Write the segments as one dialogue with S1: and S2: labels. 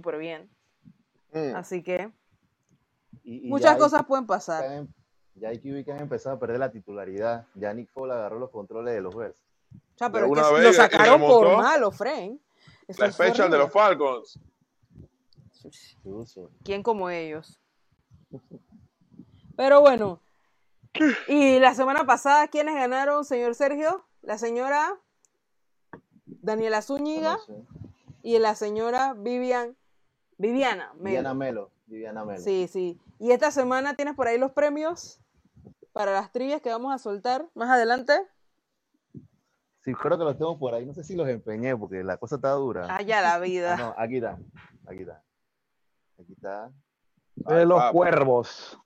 S1: súper bien.
S2: Mm.
S1: Así que
S3: Y- y
S1: muchas
S3: hay-
S1: cosas pueden pasar.
S3: Ya hay QB que han empezado a perder la titularidad. Ya Nick Foles agarró los controles de los Bears.
S1: O sea, pero es que
S2: vez
S1: lo
S2: y
S1: sacaron por malo. Eso
S2: La de los. Falcons.
S1: ¿Quién como ellos? Pero bueno. Y la semana pasada, ¿quiénes ganaron, señor Sergio? La señora Daniela Zúñiga
S3: No sé.
S1: y la señora Vivian. Viviana. Melo.
S3: Viviana Melo. Viviana Melo.
S1: Sí, sí. Y esta semana tienes por ahí los premios para las trivias que vamos a soltar más adelante.
S3: Sí, creo que los tengo por ahí. No sé si los empeñé porque la cosa está dura.
S1: Allá la
S3: Ah,
S1: vida.
S3: no, aquí está. Aquí está. Aquí está.
S4: De los cuervos.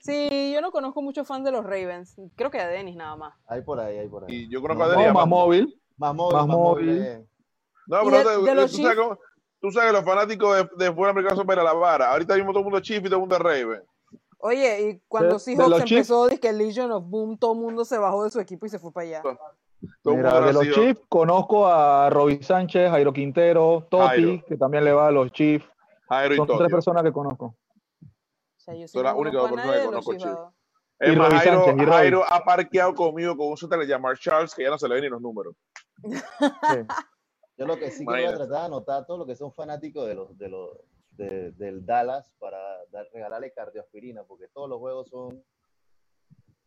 S1: Sí, yo no conozco muchos fans de los Ravens. Creo que a Denis nada más.
S3: Hay por ahí, hay por ahí.
S2: Y yo conozco a
S3: No,
S2: Adrián.
S4: No, más móvil.
S3: Más móvil.
S4: Más
S3: Más móvil.
S4: móvil.
S3: eh.
S2: No, pero
S1: de-
S2: te-
S1: de los
S2: tú, sabes cómo- tú sabes que los fanáticos de, de fútbol americano son para la vara. Ahorita mismo todo el mundo es Chiefs y todo el mundo es Raven.
S1: Oye, y cuando
S4: De- de
S1: Seahawks empezó, que el Legion of Boom, todo el mundo se bajó de su equipo y se fue para allá.
S4: Mira, de los Chiefs conozco a Roby Sánchez, Jairo Quintero, Toti,
S2: Jairo.
S4: que también le va a los Chiefs.
S2: Jairo y
S4: Son tres
S2: Tokio.
S4: personas que conozco.
S1: O sea, yo sí
S2: Son las
S1: no
S2: únicas
S1: conozco
S2: dos
S1: a
S2: personas
S1: nadie
S2: que
S1: de
S2: conozco,
S1: Chiefs.
S2: Es
S4: Y
S2: más, Jairo,
S4: Sánchez, y.
S2: Jairo ha parqueado conmigo con un se le llama Charles que ya no se le ven ni los números.
S4: Sí.
S3: Yo lo que sí que voy a tratar de anotar todo lo que son fanáticos de los, de los, de- del Dallas para dar- regalarle cardioaspirina, porque todos los juegos son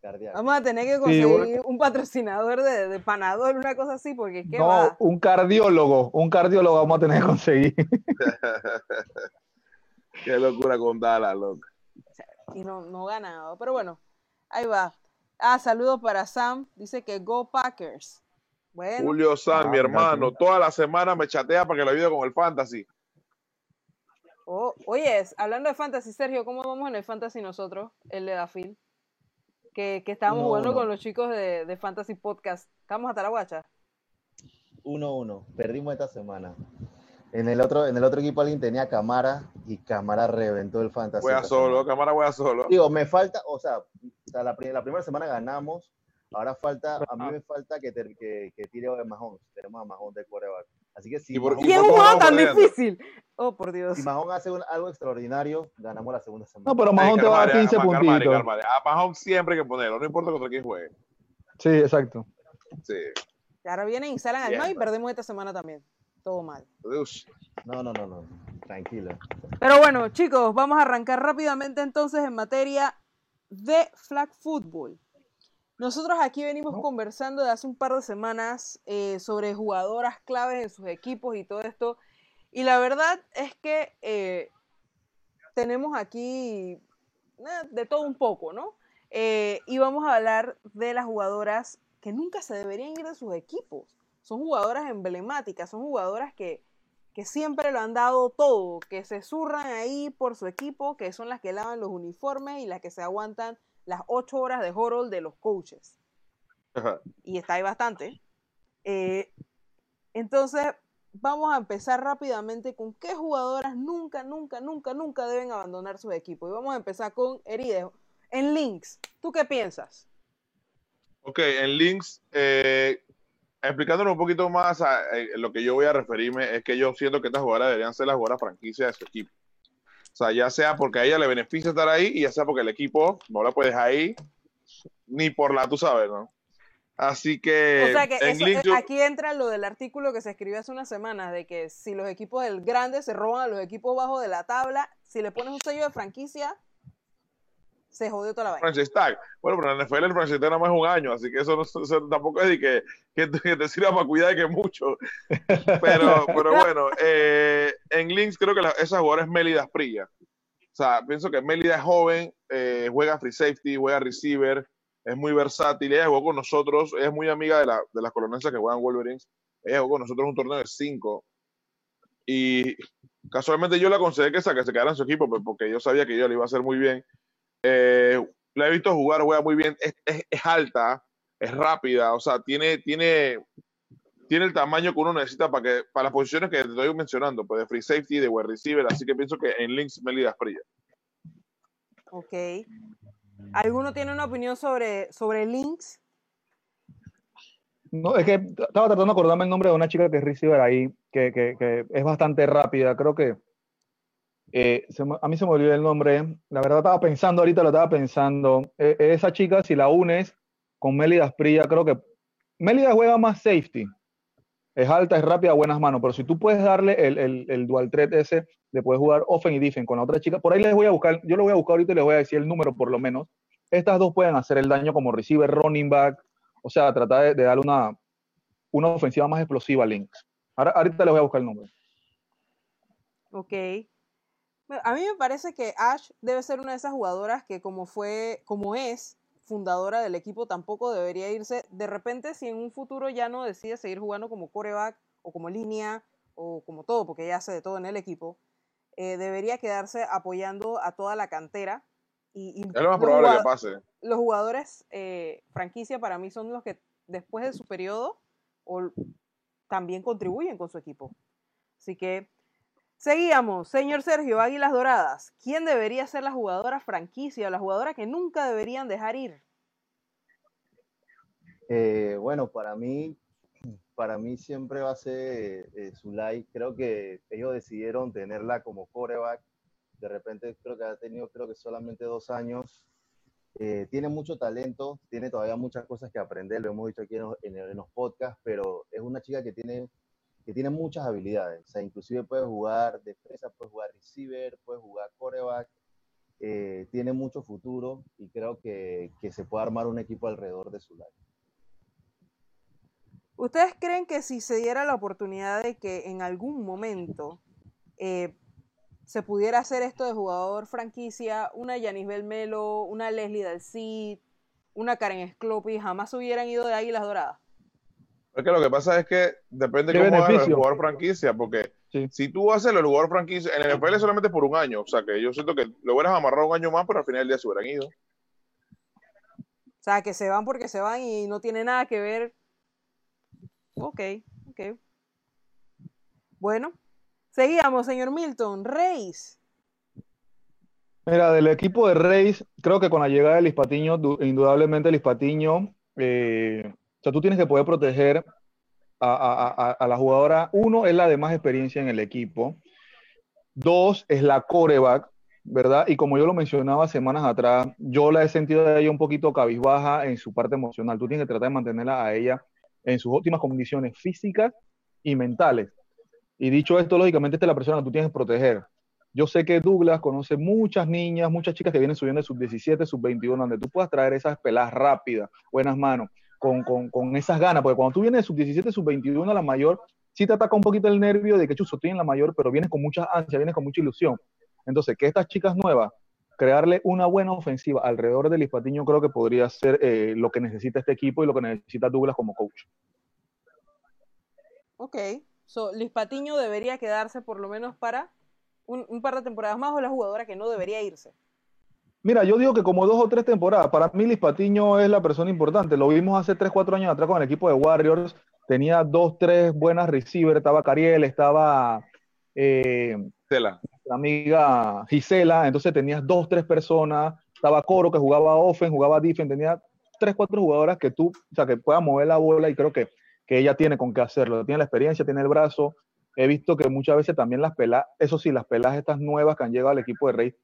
S3: cardíacos.
S1: Vamos a tener que
S4: Sí,
S1: conseguir un patrocinador de, de panador, una cosa así, porque es que
S4: No,
S1: va.
S4: un cardiólogo, un cardiólogo vamos a tener que conseguir.
S2: Qué locura con Dallas, loco.
S1: Y no, no ganado. Pero bueno, ahí va. Ah, saludos para Sam. Dice que Go Packers. Bueno,
S2: Julio San,
S4: Ah,
S2: mi hermano, toda la semana me chatea para que lo ayude con el fantasy.
S1: oh, oye, hablando de fantasy, Sergio, ¿cómo vamos en el fantasy nosotros, el de Dafil? Que, que estábamos
S3: No,
S1: jugando
S3: no.
S1: con los chicos de, de Fantasy Podcast. ¿Estamos hasta la guacha?
S3: 1-1. Perdimos esta semana. En el otro, en el otro equipo alguien tenía cámara y cámara reventó el fantasy.
S2: Voy a solo, cámara voy a solo.
S3: Digo, me falta, o sea, la primera semana ganamos. Ahora falta, a mí me falta que, ter- que, que tire a Mahomes. Tenemos a Mahomes de quarterback. Así que si
S2: ¿Y por-
S3: Mahomes,
S1: ¿Y es
S2: por
S1: un juego tan difícil? Oh, por Dios.
S3: si Mahomes hace un- algo extraordinario, ganamos la segunda semana.
S4: No, pero Mahón te va a dar
S2: calmare,
S4: 15
S2: calmare,
S4: puntitos.
S2: A Mahomes siempre hay que ponerlo, no importa contra quién juegue.
S4: Sí, exacto.
S2: Sí.
S1: Y ahora vienen y salen al mar y perdemos esta semana también. Todo mal.
S3: No, no, no, no. Tranquilo.
S1: Pero bueno, chicos, vamos a arrancar rápidamente entonces en materia de flag football. Nosotros aquí venimos conversando de hace un par de semanas eh, sobre jugadoras claves en sus equipos y todo esto. Y la verdad es que eh, tenemos aquí eh, de todo un poco, ¿no? Eh, y vamos a hablar de las jugadoras que nunca se deberían ir de sus equipos. Son jugadoras emblemáticas, son jugadoras que, que siempre lo han dado todo, que se zurran ahí por su equipo, que son las que lavan los uniformes y las que se aguantan las ocho horas de horror de los coaches.
S2: Ajá.
S1: Y está ahí bastante. Eh, entonces, vamos a empezar rápidamente con qué jugadoras nunca, nunca, nunca, nunca deben abandonar sus equipos. Y vamos a empezar con Eride. En Links, ¿tú qué piensas?
S2: Ok, en links, eh, explicándolo un poquito más, a, eh, lo que yo voy a referirme es que yo siento que estas jugadoras deberían ser las jugadoras franquicia de su equipo. O sea, ya sea porque a ella le beneficia estar ahí y ya sea porque el equipo no la puedes ahí, ni por la, tú sabes, ¿no? Así que,
S1: o sea que
S2: en
S1: eso- eh, aquí entra lo del artículo que se escribió hace unas semanas de que si los equipos del grande se roban a los equipos bajos de la tabla, si le pones un sello de franquicia, se jodió toda la vaina.
S2: franchise tag. Bueno, pero en la NFL el franchise tag nada más es un año, así que eso, no, eso tampoco es de que, que, que te sirva para cuidar de que mucho. Pero, pero bueno, eh, en Links creo que la- esa jugadora es Melida Prilla. O sea, pienso que Melida es joven, eh, juega free safety, juega receiver, es muy versátil. Ella jugó con nosotros, es muy amiga de, la, de las colonenses que juegan Wolverines. Ella jugó con nosotros un torneo de cinco. Y casualmente yo le aconsejé que, que se quedara en su equipo, pues, porque yo sabía que yo le iba a hacer muy bien. Eh, la he visto jugar, juega muy bien, es, es- es alta, es rápida, o sea, tiene, tiene, tiene el tamaño que uno necesita para que para las posiciones que te estoy mencionando, pues de free safety, de wide receiver, así que pienso que en links Melida Fría.
S1: Ok. ¿Alguno tiene una opinión sobre, sobre Links?
S4: No, es que estaba tratando de acordarme el nombre de una chica que es receiver ahí, que, que, que es bastante rápida. Creo que eh, a mí se me olvidó el nombre. La verdad estaba pensando, ahorita lo estaba pensando. Eh, esa chica, si la unes con Mélida Prilla, creo que Mélida juega más safety. Es alta, es rápida, buenas manos. Pero si tú puedes darle el, el, dual threat ese, de poder jugar offen y defen con la otra chica, por ahí les voy a buscar, yo lo voy a buscar ahorita y les voy a decir el número por lo menos. Estas dos pueden hacer el daño como receiver, running back, o sea, tratar de, de darle una, una ofensiva más explosiva a Lynx. Ahora, ahorita les voy a buscar el número.
S1: Ok. A mí me parece que Ash debe ser una de esas jugadoras que como fue, como es fundadora del equipo, tampoco debería irse. De repente, si en un futuro ya no decide seguir jugando como coreback o como línea o como todo, porque ella hace de todo en el equipo, eh, debería quedarse apoyando a toda la cantera. Y,
S2: es lo más probable que pase.
S1: Los jugadores eh, franquicia para mí son los que después de su periodo o, también contribuyen con su equipo. Así que Seguíamos, señor Sergio, Águilas Doradas. ¿Quién debería ser la jugadora franquicia, la jugadora que nunca deberían dejar ir?
S3: Eh, bueno, para mí, para mí siempre va a ser eh, Zulay. Creo que ellos decidieron tenerla como coreback. De repente creo que ha tenido, creo que solamente dos años. Eh, tiene mucho talento, tiene todavía muchas cosas que aprender, lo hemos dicho aquí en, en los podcasts, pero es una chica que tiene que tiene muchas habilidades. O sea, inclusive puede jugar defensa, puede jugar receiver, puede jugar coreback. Eh, tiene mucho futuro y creo que, que, se puede armar un equipo alrededor de su lado.
S1: ¿Ustedes creen que si se diera la oportunidad de que en algún momento eh, se pudiera hacer esto de jugador franquicia, una Yanis Belmelo, una Leslie Dalcid, una Karen Sclopi, jamás hubieran ido de Águilas Doradas?
S2: Porque lo que pasa es que depende de cómo hagas el jugador franquicia, porque si tú haces el jugador franquicia, en el NFL solamente por un año, o sea que yo siento que lo hubieras amarrado un año más, pero al final del día se hubieran ido.
S1: O sea, que se van porque se van y no tiene nada que ver. Ok, ok. Bueno, seguíamos, señor Milton. Reis.
S4: Mira, del equipo de Reis, creo que con la llegada de Liz Patiño, indudablemente Liz Patiño eh, sea, tú tienes que poder proteger a, la jugadora. Uno, es la de más experiencia en el equipo. Dos, es la coreback, ¿verdad? Y como yo lo mencionaba semanas atrás, yo la he sentido de ella un poquito cabizbaja en su parte emocional. Tú tienes que tratar de mantenerla a ella en sus óptimas condiciones físicas y mentales. Y dicho esto, lógicamente, esta es la persona que tú tienes que proteger. Yo sé que Douglas conoce muchas niñas, muchas chicas que vienen subiendo de sub 17, sub 21, donde tú puedas traer esas peladas rápidas, buenas manos con, con, con, esas ganas, porque cuando tú vienes de sub-17, sub-21 a la mayor, sí te ataca un poquito el nervio de que chuzo estoy la mayor, pero vienes con mucha ansia, vienes con mucha ilusión. Entonces, que estas chicas nuevas, crearle una buena ofensiva alrededor del Lispatiño, creo que podría ser eh, lo que necesita este equipo y lo que necesita Douglas como coach.
S1: Ok, so, Lispatiño debería quedarse por lo menos para un par de temporadas más o la jugadora que no debería irse.
S4: Mira, yo digo que como dos o tres temporadas. Para mí, Liz Patiño es la persona importante. Lo vimos hace tres, cuatro años atrás con el equipo de Warriors. Tenía dos, tres buenas receivers. Estaba Cariel, estaba eh, la amiga Gisela. Entonces tenías dos, tres personas. Estaba Coro, que jugaba offen, jugaba defense. Tenía tres, cuatro jugadoras que tú, o sea, que puedan mover la bola y creo que, que ella tiene con qué hacerlo. Tiene la experiencia, tiene el brazo. He visto que muchas veces también las pelas, eso sí, las pelas estas nuevas que han llegado al equipo de Rey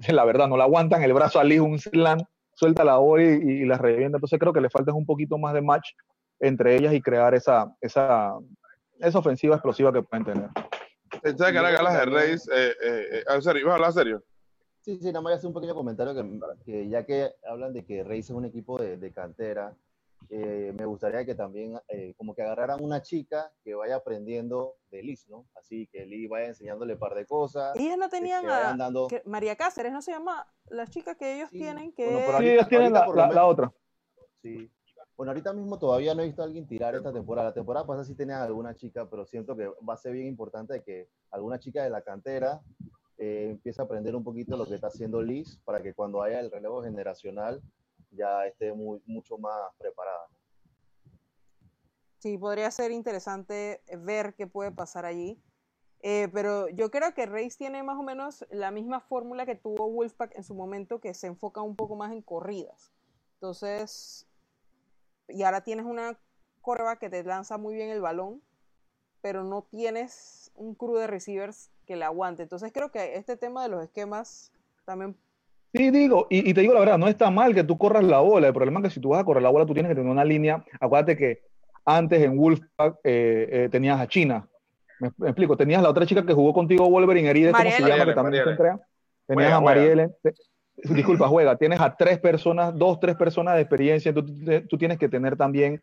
S4: la verdad, no la aguantan el brazo al hijo, un slam, suelta la bola y, la revienta. Entonces creo que le falta un poquito más de match entre ellas y crear esa, esa, esa ofensiva explosiva que pueden tener.
S2: ¿Sabes que ahora galas de Reyes? Eh, eh, eh ¿Ibas a hablar serio?
S3: Sí, sí, nada más voy a hacer un pequeño comentario que, ya que hablan de que Reyes es un equipo de, de cantera, eh, me gustaría que también eh, como que agarraran una chica que vaya aprendiendo de Liz, ¿no? Así que Liz vaya enseñándole un par de cosas.
S1: Ellas no tenían a María Cáceres, ¿no se llama la chica que ellos tienen? Que
S4: bueno, sí, ellos tienen la, otra.
S3: Sí. Bueno, ahorita mismo todavía no he visto a alguien tirar esta temporada. La temporada pasada sí tenía alguna chica, pero siento que va a ser bien importante que alguna chica de la cantera eh, empiece a aprender un poquito lo que está haciendo Liz para que cuando haya el relevo generacional ya esté muy, mucho más preparada.
S1: Sí, podría ser interesante ver qué puede pasar allí. Eh, pero yo creo que Reis tiene más o menos la misma fórmula que tuvo Wolfpack en su momento, que se enfoca un poco más en corridas. Entonces, y ahora tienes una corva que te lanza muy bien el balón, pero no tienes un crew de receivers que le aguante. Entonces creo que este tema de los esquemas también
S4: Sí, digo, y, te digo la verdad, no está mal que tú corras la bola. El problema es que si tú vas a correr la bola, tú tienes que tener una línea. Acuérdate que antes en Wolfpack eh, eh, tenías a China. Me, explico, tenías la otra chica que jugó contigo Wolverine, Heride, ¿cómo se llama? Que también se entrega. Tenías a Marielle. Disculpa, juega. Tienes a tres personas, dos, tres personas de experiencia. Entonces tú tienes que tener también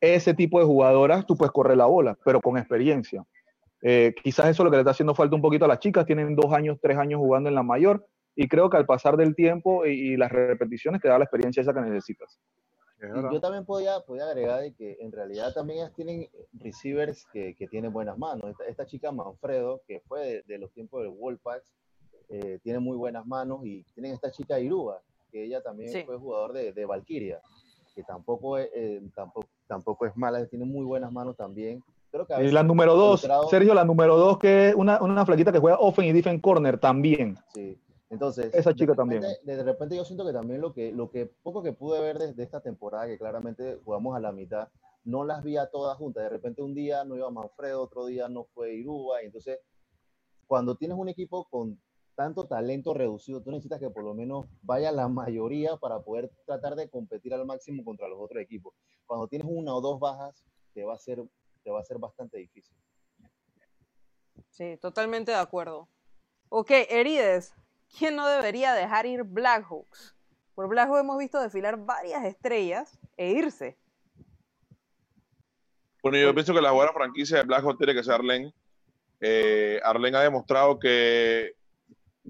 S4: ese tipo de jugadoras. Tú puedes correr la bola, pero con experiencia. Eh, quizás eso es lo que le está haciendo falta un poquito a las chicas. Tienen dos años, tres años jugando en la mayor y creo que al pasar del tiempo y, las repeticiones te da la experiencia esa que necesitas.
S3: yo también podía, podía agregar de que en realidad también ellas tienen receivers que, que tienen buenas manos. Esta, chica Manfredo, que fue de, los tiempos del Wolfpacks, eh, tiene muy buenas manos y tienen esta chica Iruba, que ella también fue jugador de, de Valkyria, que tampoco es, eh, tampoco, tampoco es mala, tiene muy buenas manos también.
S4: Creo que y la número dos, Sergio, la número dos, que es una, una flaquita que juega offen y defense corner también.
S3: Sí. Entonces,
S4: esa chica también.
S3: De repente yo siento que también lo que, lo que poco que pude ver desde esta temporada, que claramente jugamos a la mitad, no las vi a todas juntas. De repente un día no iba Manfredo, otro día no fue Iruba. Y entonces, cuando tienes un equipo con tanto talento reducido, tú necesitas que por lo menos vaya la mayoría para poder tratar de competir al máximo contra los otros equipos. Cuando tienes una o dos bajas, te va a ser, te va a ser bastante difícil.
S1: Sí, totalmente de acuerdo. Ok, Herides, ¿quién no debería dejar ir Blackhawks? Por Blackhawks hemos visto desfilar varias estrellas e irse.
S2: Bueno, yo pienso que la buena franquicia de Blackhawks tiene que ser Arlen. Eh, Arlen ha demostrado que,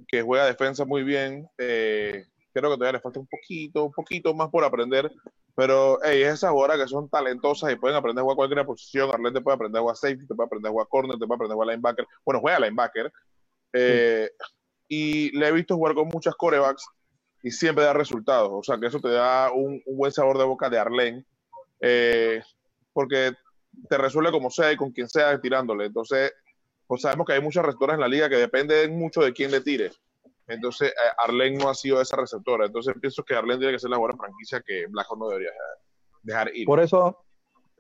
S2: que juega defensa muy bien. Eh, creo que todavía le falta un poquito, un poquito más por aprender. Pero hey, esas jugadoras que son talentosas y pueden aprender a jugar cualquier posición. Arlen te puede aprender a jugar safety, te puede aprender a jugar corner, te puede aprender a jugar linebacker. Bueno, juega linebacker. Eh, y le he visto jugar con muchas corebacks y siempre da resultados. O sea, que eso te da un, buen sabor de boca de Arlen, eh, porque te resuelve como sea y con quien sea tirándole. Entonces, pues sabemos que hay muchas receptoras en la liga que dependen mucho de quién le tire. Entonces, eh, Arlen no ha sido esa receptora. Entonces, pienso que Arlen tiene que ser la buena franquicia que Blackhawk no debería dejar ir.
S4: Por eso,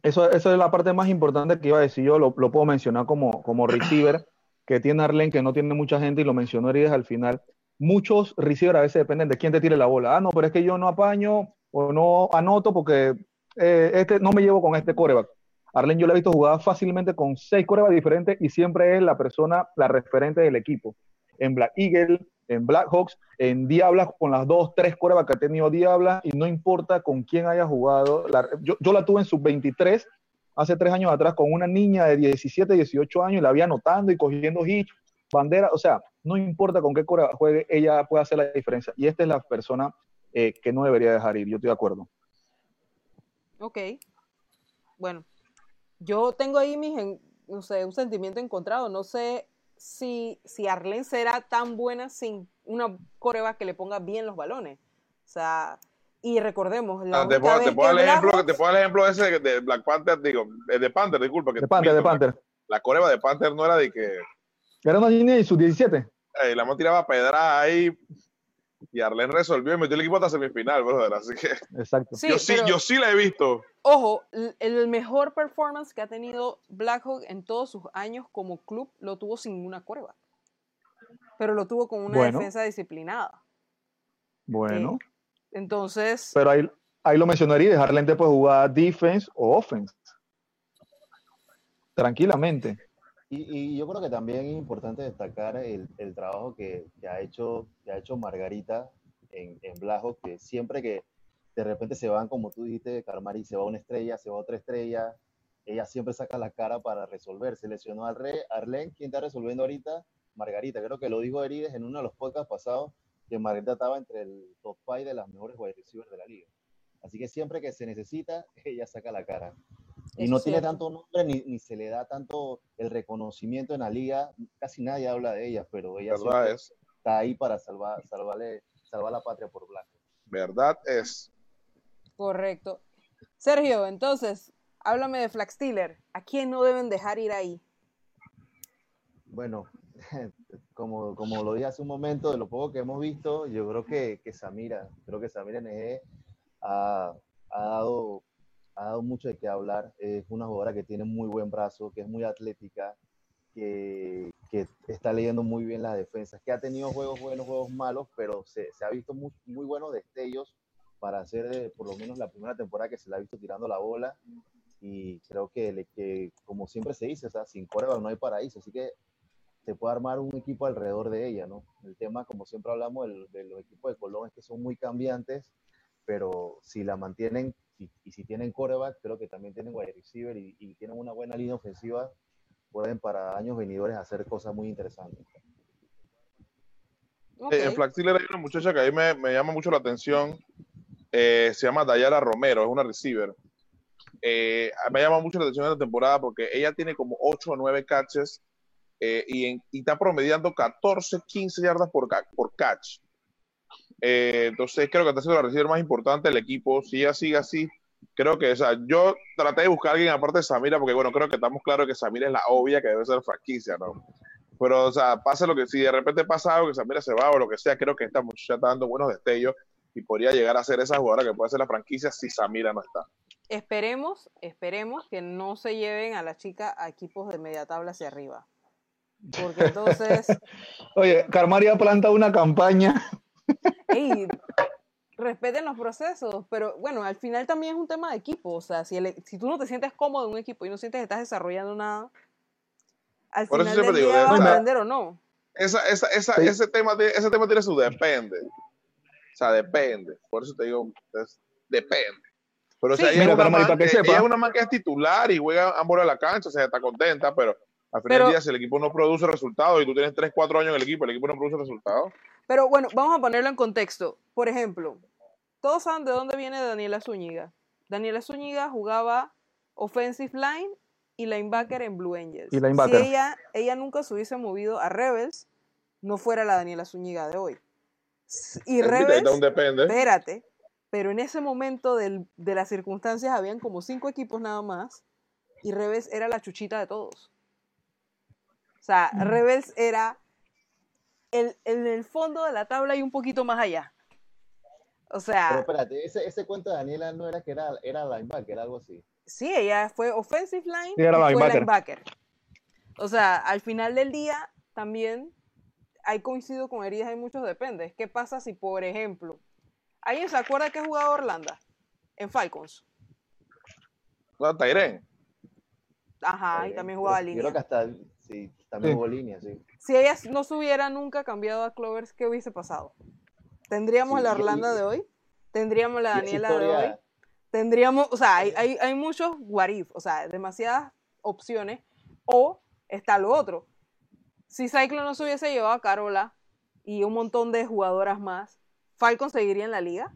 S4: eso, esa es la parte más importante que iba a decir yo. Lo, lo puedo mencionar como, como receiver que tiene Arlen, que no tiene mucha gente, y lo mencionó Herides al final, muchos receivers a veces dependen de quién te tire la bola. Ah, no, pero es que yo no apaño o no anoto porque eh, este, no me llevo con este coreback. Arlen yo le he visto jugar fácilmente con seis corebacks diferentes y siempre es la persona, la referente del equipo. En Black Eagle, en Black Hawks, en Diablas, con las dos, tres corebacks que ha tenido Diablas, y no importa con quién haya jugado. yo, yo, la tuve en sub-23 hace tres años atrás con una niña de 17, 18 años y la había anotando y cogiendo hits, bandera, o sea, no importa con qué cora juegue, ella puede hacer la diferencia. Y esta es la persona eh, que no debería dejar ir, yo estoy de acuerdo.
S1: Ok. Bueno, yo tengo ahí mis, no sé, un sentimiento encontrado. No sé si, si Arlen será tan buena sin una coreba que le ponga bien los balones. O sea, y recordemos, la
S2: ah, te, puedo, te, puedo el ejemplo, te puedo el ejemplo ese de Black Panther, digo, de Panther, disculpa. Que
S4: de Panther, de Panther.
S2: La, coreba de Panther no era de que...
S4: Era una línea de sus 17.
S2: la hemos tiraba pedra ahí y Arlen resolvió y metió el equipo hasta semifinal, brother. Así que
S4: Exacto.
S2: yo, sí, yo sí la he visto.
S1: Ojo, el mejor performance que ha tenido Blackhawk en todos sus años como club lo tuvo sin una coreba. Pero lo tuvo con una defensa disciplinada.
S4: Bueno.
S1: Eh, entonces.
S4: Pero ahí, ahí lo mencionaría, dejar lente pues jugar defense o offense. Tranquilamente.
S3: Y, yo creo que también es importante destacar el, el trabajo que, que, ha hecho, que ha hecho Margarita en, en Blajo, que siempre que de repente se van, como tú dijiste, Carmari, se va una estrella, se va otra estrella, ella siempre saca la cara para resolver. Se lesionó al Rey, Arlen, ¿quién está resolviendo ahorita? Margarita, creo que lo dijo Herides en uno de los podcasts pasados, que Margarita estaba entre el top 5 de las mejores wide receivers de la liga. Así que siempre que se necesita, ella saca la cara. Y no tiene tanto nombre ni, ni, se le da tanto el reconocimiento en la liga. Casi nadie habla de ella, pero ella está ahí para salvar, salvarle, salvar la patria por blanco.
S2: Verdad es.
S1: Correcto. Sergio, entonces, háblame de Flax Steeler. ¿A quién no deben dejar ir ahí?
S3: Bueno, como, como lo dije hace un momento, de lo poco que hemos visto, yo creo que, que Samira, creo que Samira NG ha, ha, dado, ha dado mucho de qué hablar. Es una jugadora que tiene muy buen brazo, que es muy atlética, que, que, está leyendo muy bien las defensas, que ha tenido juegos buenos, juegos malos, pero se, se ha visto muy, muy buenos destellos para hacer por lo menos la primera temporada que se la ha visto tirando la bola. Y creo que, que como siempre se dice, o sea, sin coreback no hay paraíso, así que se puede armar un equipo alrededor de ella, ¿no? El tema, como siempre hablamos, de los equipos de Colón es que son muy cambiantes, pero si la mantienen y, si tienen coreback, creo que también tienen wide receiver y, y, tienen una buena línea ofensiva, pueden para años venidores hacer cosas muy interesantes.
S2: Okay. En Flag hay una muchacha que ahí me, me llama mucho la atención, eh, se llama Dayara Romero, es una receiver. Eh, me llama mucho la atención esta temporada porque ella tiene como 8 o 9 catches eh, y, en, y, está promediando 14, 15 yardas por, por catch. Eh, entonces creo que está siendo la receiver más importante del equipo. Si ella sigue así, creo que, o sea, yo traté de buscar a alguien aparte de Samira, porque bueno, creo que estamos claros que Samira es la obvia que debe ser franquicia, ¿no? Pero, o sea, pase lo que, si de repente pasa algo que Samira se va o lo que sea, creo que esta muchacha está dando buenos destellos y podría llegar a ser esa jugadora que puede ser la franquicia si Samira no está.
S1: Esperemos, esperemos que no se lleven a la chica a equipos de media tabla hacia arriba. Porque entonces.
S4: Oye, Carmaria planta una campaña.
S1: Ey, respeten los procesos, pero bueno, al final también es un tema de equipo. O sea, si, el, si tú no te sientes cómodo en un equipo y no sientes que estás desarrollando nada, al
S2: Por
S1: final del
S2: digo,
S1: día vas a aprender o no.
S2: Esa, esa, esa,
S4: Sí.
S2: ese, tema, de- ese tema tiene su depende. O sea, depende. Por eso te digo, es- depende. Pero o sea,
S1: Sí.
S2: ella,
S4: Mira,
S2: es una man
S4: que sepa.
S2: ella es una man que es titular y juega ambos de la cancha, o sea, está contenta, pero al final
S1: Pero-
S2: del día, si el equipo no produce resultados y tú tienes 3, 4 años en el equipo, el equipo no produce resultados.
S1: Pero bueno, vamos a ponerlo en contexto. Por ejemplo, todos saben de dónde viene Daniela Zúñiga. Daniela Zúñiga jugaba offensive line y linebacker en Blue Angels.
S4: Y linebacker.
S1: Si ella, ella nunca se hubiese movido a Rebels, no fuera la Daniela Zúñiga de hoy. Y Rebels, espérate, pero en ese momento del- de las circunstancias habían como cinco equipos nada más y Rebels era la chuchita de todos. O sea, Rebels era el, en el fondo de la tabla y un poquito más allá. O
S3: Pero
S1: sea,
S3: espérate, ese, ese cuento de Daniela no era que era, era linebacker, algo así.
S1: sí, ella fue offensive line
S4: Sí, era
S1: y fue
S4: linebacker.
S1: linebacker. O sea, al final del día también hay coincido con heridas hay muchos dependes. ¿Qué pasa si, por ejemplo, ¿alguien se acuerda que jugaba Orlando en Falcons? Ajá, y también
S3: pero
S1: jugaba
S3: Yo
S1: línea.
S3: creo que hasta, sí, también
S4: Sí.
S3: jugó línea, sí.
S1: Si ella no se hubiera nunca cambiado a Clovers, ¿qué hubiese pasado? ¿Tendríamos
S3: Sí,
S1: la Orlando
S3: y-
S1: de hoy? ¿Tendríamos la Daniela de hoy? Tendríamos, o sea, hay, hay, hay muchos what if, o sea, demasiadas opciones. O está lo otro. Si Cyclone no se hubiese llevado a Carola y un montón de jugadoras más, ¿Falcon seguiría en la liga?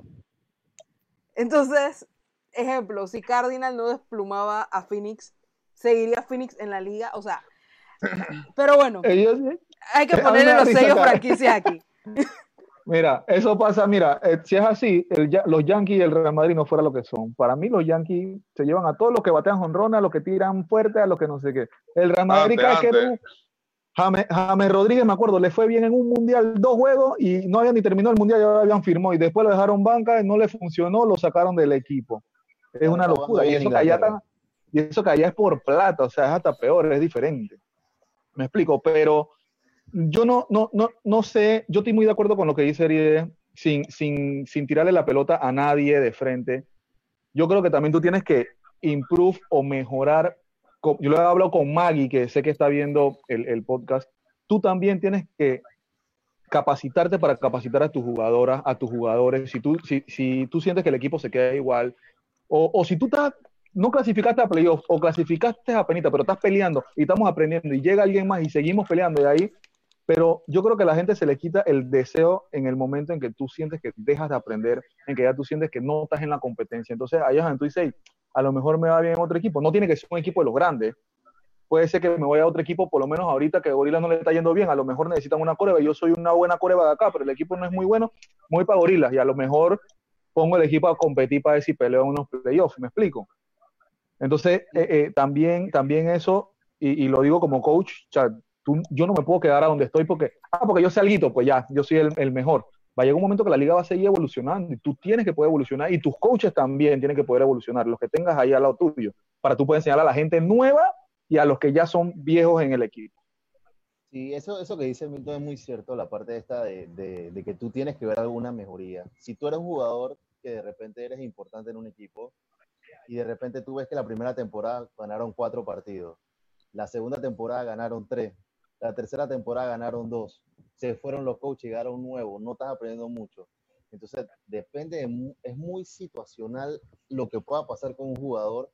S1: Entonces, ejemplo, si Cardinal no desplumaba a Phoenix, ¿seguiría Phoenix en la liga? O sea, pero bueno,
S4: Ellos,
S1: hay que
S4: Eh,
S1: ponerle los sellos
S4: cara.
S1: franquicias aquí.
S4: mira, eso pasa, mira, eh, si es así, el los Yankees y el Real Madrid no fuera lo que son. Para mí los Yankees se llevan a todos los que batean jonrona, a los que tiran fuerte, a los que no sé qué. El Real Madrid cada que. James, James Rodríguez, me acuerdo, le fue bien en un mundial, dos juegos, y no habían ni terminado el mundial, ya habían firmado, y después lo dejaron banca, no le funcionó, lo sacaron del equipo. Es una locura. Y eso, que allá y eso que allá es por plata, o sea, es hasta peor, es diferente. Me explico, pero yo no, no, no, no sé, yo estoy muy de acuerdo con lo que dice Ariel, sin, sin, sin tirarle la pelota a nadie de frente. Yo creo que también tú tienes que improve o mejorar. Yo lo he hablado con Maggie, que sé que está viendo el, el podcast. Tú también tienes que capacitarte para capacitar a tus jugadoras, a tus jugadores. Si tú, si, si tú sientes que el equipo se queda igual, o, o si tú estás, no clasificaste a playoffs o clasificaste a penita, pero estás peleando y estamos aprendiendo y llega alguien más y seguimos peleando de ahí. Pero yo creo que a la gente se le quita el deseo en el momento en que tú sientes que dejas de aprender, en que ya tú sientes que no estás en la competencia. Entonces, ahí es donde tú dices, "Ey, a lo mejor me va bien en otro equipo. No tiene que ser un equipo de los grandes. Puede ser que me vaya a otro equipo, por lo menos ahorita que Gorila no le está yendo bien. A lo mejor necesitan una coreba. Yo soy una buena coreba de acá, pero el equipo no es muy bueno. Voy para Gorilas y a lo mejor pongo el equipo a competir para ver si peleo en unos playoffs. ¿Me explico? Entonces, eh, eh, también, también eso, y, lo digo como coach, yo no me puedo quedar a donde estoy porque, ah, porque yo sé algo, pues ya, yo soy el, el mejor. Va a llegar un momento que la liga va a seguir evolucionando y tú tienes que poder evolucionar y tus coaches también tienen que poder evolucionar, los que tengas ahí al lado tuyo, para tú poder enseñar a la gente nueva y a los que ya son viejos en el equipo.
S3: Sí, eso, eso que dice Milton es muy cierto, la parte esta de, de, de, que tú tienes que ver alguna mejoría. Si tú eres un jugador que de repente eres importante en un equipo y de repente tú ves que la primera temporada ganaron cuatro partidos, la segunda temporada ganaron tres, la tercera temporada ganaron dos, se fueron los coaches, llegaron nuevos, no estás aprendiendo mucho. Entonces, depende, de, es muy situacional lo que pueda pasar con un jugador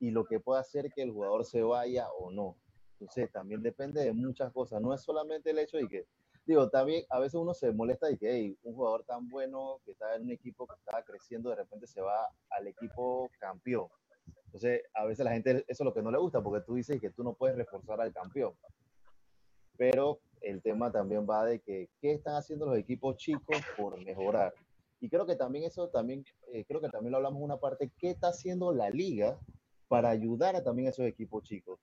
S3: y lo que pueda hacer que el jugador se vaya o no. Entonces, también depende de muchas cosas. No es solamente el hecho de que, digo, también a veces uno se molesta de que hey, un jugador tan bueno que está en un equipo que estaba creciendo, de repente se va al equipo campeón. Entonces, a veces la gente, eso es lo que no le gusta, porque tú dices que tú no puedes reforzar al campeón. Pero el tema también va de que, ¿qué están haciendo los equipos chicos por mejorar? Y creo que también eso, también, eh, creo que también lo hablamos una parte, ¿qué está haciendo la liga para ayudar a también a esos equipos chicos?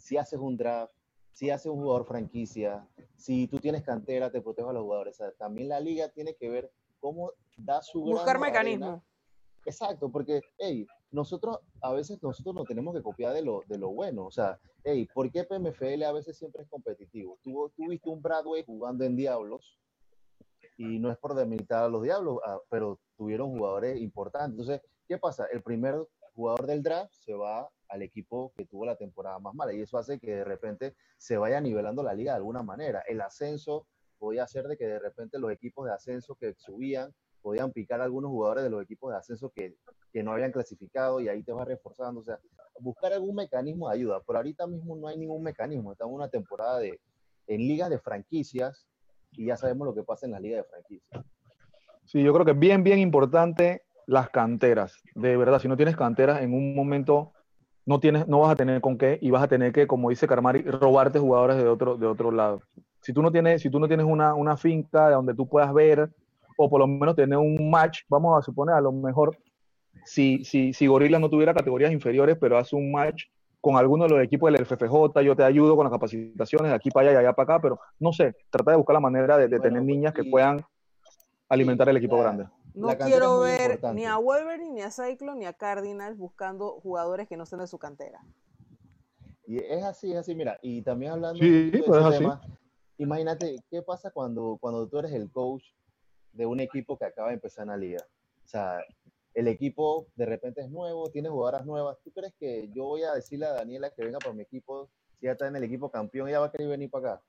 S3: si haces un draft, si haces un jugador franquicia, si tú tienes cantera, te proteges a los jugadores. también la liga tiene que ver cómo da su...
S1: Buscar mecanismos.
S3: Exacto, porque, hey, nosotros a veces nosotros no tenemos que copiar de lo, de lo bueno. O sea, hey, ¿por qué PMFL a veces siempre es competitivo? Tú, tú viste un Bradway jugando en Diablos y no es por demilitar a los Diablos, ah, pero tuvieron jugadores importantes. Entonces, ¿qué pasa? El primer jugador del draft se va al equipo que tuvo la temporada más mala y eso hace que de repente se vaya nivelando la liga de alguna manera. El ascenso podía hacer de que de repente los equipos de ascenso que subían podían picar a algunos jugadores de los equipos de ascenso que, que no habían clasificado y ahí te vas reforzando. O sea, buscar algún mecanismo de ayuda. Por ahorita mismo no hay ningún mecanismo. Estamos en una temporada de, en ligas de franquicias y ya sabemos lo que pasa en las ligas de franquicias.
S4: Sí, yo creo que es bien, bien importante las canteras. De verdad, si no tienes canteras, en un momento no, tienes, no vas a tener con qué y vas a tener que, como dice Carmari, robarte jugadores de otro, de otro lado. Si tú no tienes, si tú no tienes una, una finca donde tú puedas ver o por lo menos tener un match, vamos a suponer, a lo mejor, si, si, si Gorilla no tuviera categorías inferiores, pero hace un match con alguno de los equipos del FFJ, yo te ayudo con las capacitaciones de aquí para allá y allá para acá, pero no sé, trata de buscar la manera de, tener niñas que puedan alimentar el equipo grande.
S1: No quiero ver ni a Wolverine, ni a Cyclone, ni a Cardinals buscando jugadores que no sean de su cantera.
S3: Y es así, es así, mira, y también hablando de pues ese tema, imagínate, ¿qué pasa cuando, cuando tú eres el coach de un equipo que acaba de empezar en la liga? O sea, el equipo de repente es nuevo, tiene jugadoras nuevas. ¿Tú crees que yo voy a decirle a Daniela que venga por mi equipo, si ya está en el equipo campeón, ella va a querer venir para acá?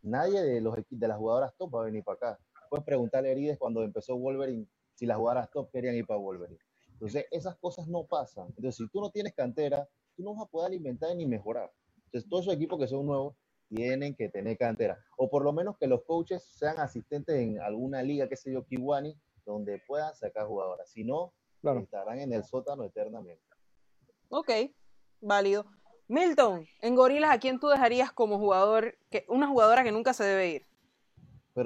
S3: Nadie de, los, de las jugadoras top va a venir para acá. Puedes preguntarle a Herides cuando empezó Wolverine si las jugadoras top querían ir para Wolverine. Entonces, esas cosas no pasan. Entonces, si tú no tienes cantera, tú no vas a poder alimentar ni mejorar. Entonces, todos esos equipos que son nuevos tienen que tener cantera. O por lo menos que los coaches sean asistentes en alguna liga, qué sé yo, Kiwani, donde puedan sacar jugadoras. Si no, estarán en el sótano eternamente.
S1: Ok, válido. Milton, en Gorilas, ¿a quién tú dejarías como jugador, que, una jugadora que nunca se debe ir?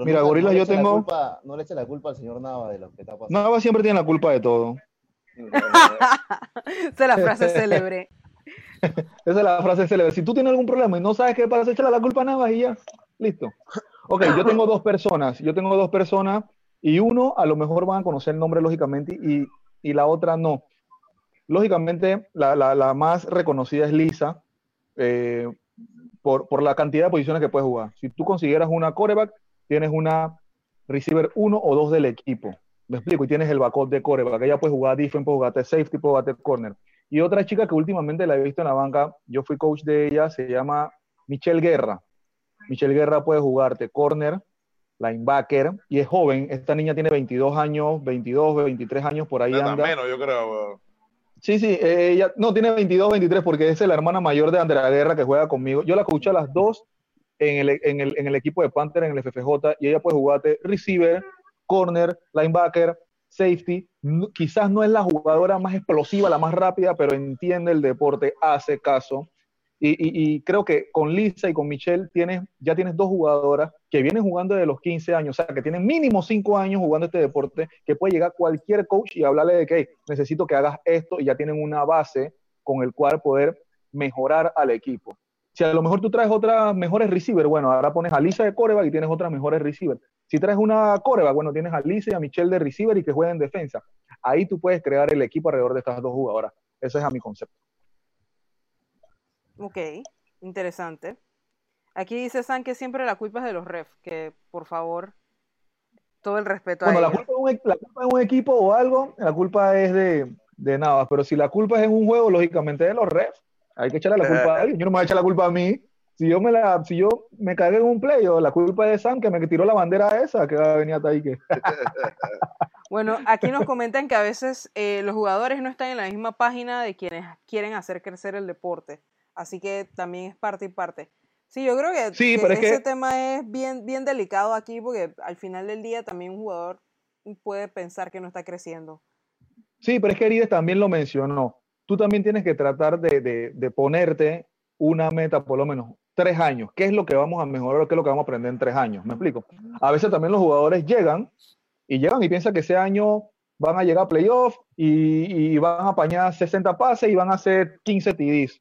S4: Mira, Gorila, yo tengo.
S3: no le eche la culpa al señor Nava de lo que está pasando.
S4: Nava siempre tiene la culpa de todo.
S1: Esa es la frase célebre.
S4: Esa es la frase célebre. Si tú tienes algún problema y no sabes qué pasa, échale la culpa a Nava y ya. Listo. Ok, yo tengo dos personas. Yo tengo dos personas y uno a lo mejor van a conocer el nombre lógicamente y, y la otra no. Lógicamente, la, la, la más reconocida es Lisa. Eh, por, por, la cantidad de posiciones que puede jugar. Si tú consiguieras una coreback, tienes una receiver 1 o 2 del equipo. Me explico, y tienes el backup de coreback, ella puede jugar defense, puede jugar safety, puede jugar corner. Y otra chica que últimamente la he visto en la banca, yo fui coach de ella, se llama Michelle Guerra. Michelle Guerra puede jugarte corner, linebacker, y es joven. Esta niña tiene 22 años, 22, 23 años, por ahí anda.
S2: menos, yo creo.
S4: Sí, sí, ella no tiene 22, 23 porque es la hermana mayor de Andrea Guerra que juega conmigo. Yo la coaché a las dos en el, en, el, en el, equipo de Panther, en el FFJ, y ella puede jugarte receiver, corner, linebacker, safety. quizás no es la jugadora más explosiva, la más rápida, pero entiende el deporte, hace caso. Y, y, creo que con Lisa y con Michelle tienes, ya tienes dos jugadoras que vienen jugando desde los 15 años, o sea, que tienen mínimo 5 años jugando este deporte, que puede llegar cualquier coach y hablarle de que necesito que hagas esto y ya tienen una base con el cual poder mejorar al equipo. Si a lo mejor tú traes otras mejores receivers, bueno, ahora pones a Lisa de coreback y tienes otras mejores receivers. Si traes una coreback, bueno, tienes a Lisa y a Michelle de receiver y que jueguen en defensa. Ahí tú puedes crear el equipo alrededor de estas dos jugadoras. Ese es a mi concepto.
S1: Ok, interesante. Aquí dice San que siempre la culpa es de los refs, que por favor, todo el respeto
S4: Bueno,
S1: a
S4: la
S1: ellos.
S4: un, la culpa de un equipo o algo, la culpa es de, de nada. Pero si la culpa es en un juego, lógicamente es de los refs. Hay que echarle la culpa a alguien. Yo no me voy a echar la culpa a mí. Si yo me la, si yo me cagué en un play, o la culpa es de Sam que me tiró la bandera esa que va a venir hasta ahí que.
S1: Bueno, aquí nos comentan que a veces eh, los jugadores no están en la misma página de quienes quieren hacer crecer el deporte. Así que también es parte y parte. Sí, yo creo que,
S4: Sí,
S1: que
S4: pero es
S1: ese
S4: que-
S1: tema es bien, bien delicado aquí porque al final del día también un jugador puede pensar que no está creciendo.
S4: Sí, pero es que Arides también lo mencionó. Tú también tienes que tratar de, de- de ponerte una meta, por lo menos tres años. ¿Qué es lo que vamos a mejorar? ¿Qué es lo que vamos a aprender en tres años? ¿Me explico? A veces también los jugadores llegan y llegan y piensan que ese año van a llegar a playoff y, y van a apañar 60 pases y van a hacer 15 TDs.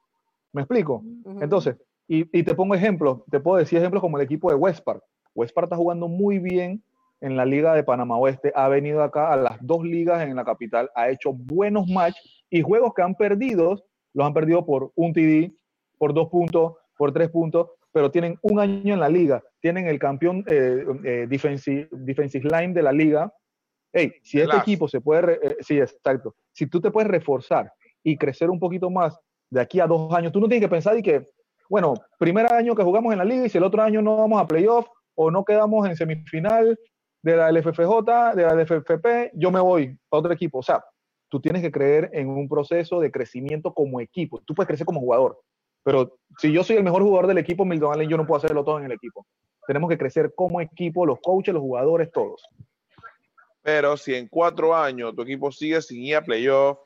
S4: ¿Me explico? Entonces, y, y te pongo ejemplos, te puedo decir ejemplos como el equipo de Westpark. Westpark está jugando muy bien en la Liga de Panamá Oeste, ha venido acá a las dos ligas en la capital, ha hecho buenos matches y juegos que han perdido, los han perdido por un TD, por dos puntos, por tres puntos, pero tienen un año en la liga, tienen el campeón eh, eh, defensive, defensive line de la liga. Hey, si este equipo se puede, eh, sí, exacto, si tú te puedes reforzar y crecer un poquito más de aquí a dos años, tú no tienes que pensar y que, bueno, primer año que jugamos en la liga y si el otro año no vamos a playoff o no quedamos en semifinal de la LFFJ, de la LFFP, yo me voy a otro equipo. O sea, tú tienes que creer en un proceso de crecimiento como equipo. Tú puedes crecer como jugador, pero si yo soy el mejor jugador del equipo, Milton Allen, yo no puedo hacerlo todo en el equipo. Tenemos que crecer como equipo, los coaches, los jugadores, todos.
S2: Pero si en cuatro años tu equipo sigue sin ir a playoff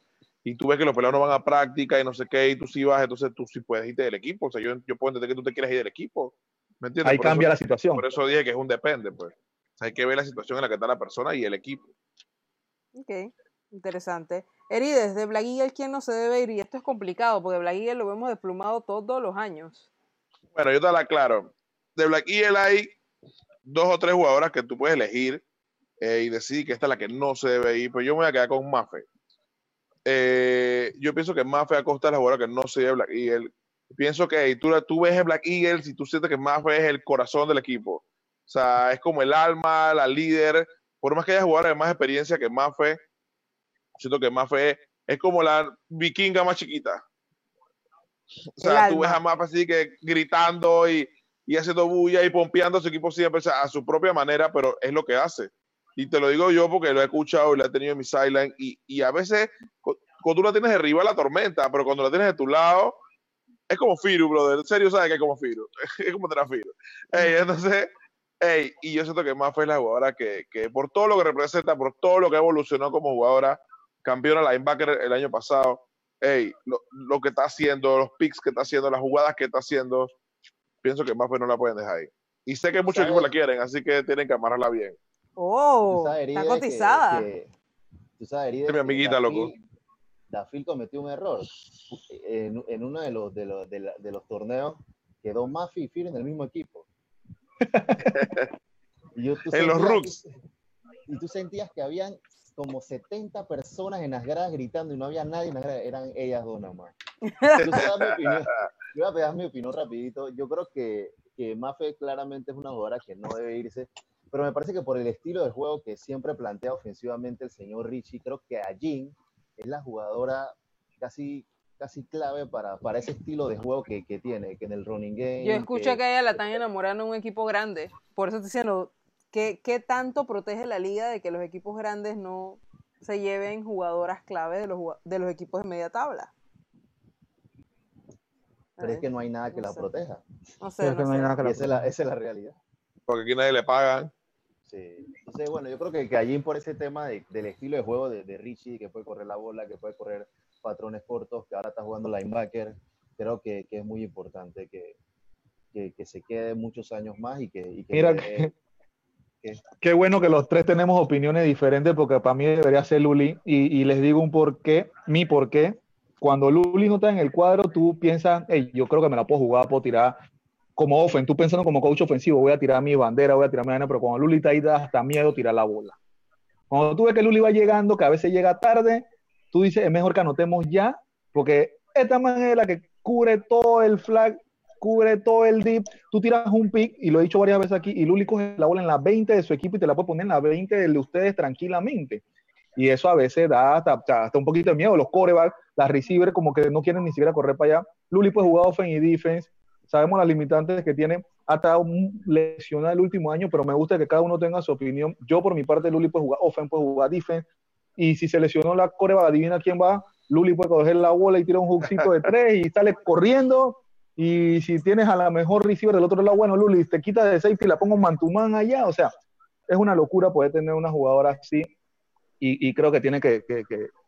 S2: y tú ves que los pelados no van a práctica y no sé qué, y tú sí vas, entonces tú sí puedes irte del equipo. O sea, yo, yo puedo entender que tú te quieres ir del equipo. ¿Me entiendes?
S4: Ahí
S2: Por
S4: cambia
S2: eso-
S4: la situación.
S2: Por eso dije que es un depende, pues. O sea, hay que ver la situación en la que está la persona y el equipo.
S1: Ok, interesante. Erides, de Black Eagle, ¿quién no se debe ir? Y esto es complicado porque Black Eagle lo vemos desplumado todos los años.
S2: Bueno, yo te la aclaro. De Black Eagle hay dos o tres jugadoras que tú puedes elegir eh, y decidir que esta es la que no se debe ir, pero yo me voy a quedar con Mafe. Eh, yo pienso que Mafe Acosta es la jugadora que no se debe Black Eagle. Pienso que tú, ves el Black Eagle si tú sientes que Mafe es el corazón del equipo. O sea, es como el alma, la líder. Por más que haya jugadores de más experiencia que Mafe, siento que Mafe es, es como la vikinga más chiquita. O sea, tú ves a Mafe así que gritando y, y haciendo bulla y pompeando a su equipo siempre o sea, a su propia manera, pero es lo que hace. Y te lo digo yo porque lo he escuchado y lo he tenido en mi sideline. Y, y a veces, cu- cuando tú la tienes arriba la tormenta, pero cuando la tienes de tu lado, es como Firu, brother. En serio, sabes que es como Firu. es como tener Firu. Ey, entonces, ey, y yo siento que Mafe es la jugadora que, que, por todo lo que representa, por todo lo que evolucionó como jugadora, campeona linebacker el año pasado, ey, lo, lo que está haciendo, los picks que está haciendo, las jugadas que está haciendo, pienso que Mafe no la pueden dejar ahí. Y sé que muchos
S3: ¿Sabes?
S2: equipos la quieren, así que tienen que amarrarla bien.
S1: Oh, está
S3: Erides, que-
S1: cotizada.
S3: que- tú
S2: Es mi amiguita, loco.
S3: Dafil- Dafil cometió un error. En, en uno de los, de, los, de, la- de los torneos quedó Mafi y Fir en el mismo equipo. Yo-
S2: En los Rooks.
S3: Y tú sentías que habían como 70 personas en las gradas gritando y no había nadie en las gradas, eran ellas dos nada más. Yo voy a yo voy pegar mi opinión rapidito. Yo creo que, que Mafe claramente es una jugadora que no debe irse, pero me parece que por el estilo de juego que siempre plantea ofensivamente el señor Richie, creo que a Jean es la jugadora casi, casi clave para, para ese estilo de juego que, que tiene, que en el running game.
S1: Yo escuché que a ella la están enamorando en un equipo grande. Por eso te diciendo, ¿qué, ¿qué tanto protege la liga de que los equipos grandes no se lleven jugadoras clave de los, de los equipos de media tabla?
S3: Pero es que no hay nada que
S1: No
S3: la
S1: sé.
S3: proteja.
S1: No sé,
S4: que nada que la-
S3: esa es la, esa es la realidad.
S2: Porque aquí nadie le pagan.
S3: Sí. Entonces, bueno, yo creo que, que allí por ese tema de- del estilo de juego de, de Richie, que puede correr la bola, que puede correr patrones cortos, que ahora está jugando linebacker, creo que, que es muy importante que, que, que se quede muchos años más y que... y que
S4: Mira Qué bueno que los tres tenemos opiniones diferentes porque para mí debería ser Luli y, les digo un por qué, mi por qué. Cuando Luli no está en el cuadro, tú piensas, hey, yo creo que me la puedo jugar, puedo tirar como ofen, tú pensando como coach ofensivo, voy a tirar mi bandera, voy a tirar mi vaina, pero cuando Luli está ahí da hasta miedo tirar la bola. Cuando tú ves que Luli va llegando, que a veces llega tarde, tú dices, es mejor que anotemos ya, porque esta man es la que cubre todo el flag cubre todo el dip, tú tiras un pick, y lo he dicho varias veces aquí, y Luli coge la bola en la 20 de su equipo y te la puede poner en la 20 de ustedes tranquilamente. Y eso a veces da hasta, hasta un poquito de miedo. Los corebacks, las receivers, como que no quieren ni siquiera correr para allá. Luli puede jugar offense y defense. Sabemos las limitantes que tiene. Ha estado lesionado el último año, pero me gusta que cada uno tenga su opinión. Yo, por mi parte, Luli puede jugar offense, puede jugar defense. Y si se lesionó la coreback, adivina quién va. Luli puede coger la bola y tirar un hookcito de tres y sale corriendo y si tienes a la mejor receiver del otro lado, bueno, Luli, te quita de safety y la pongo mantumán allá. O sea, es una locura poder tener una jugadora así. Y, creo que tiene que,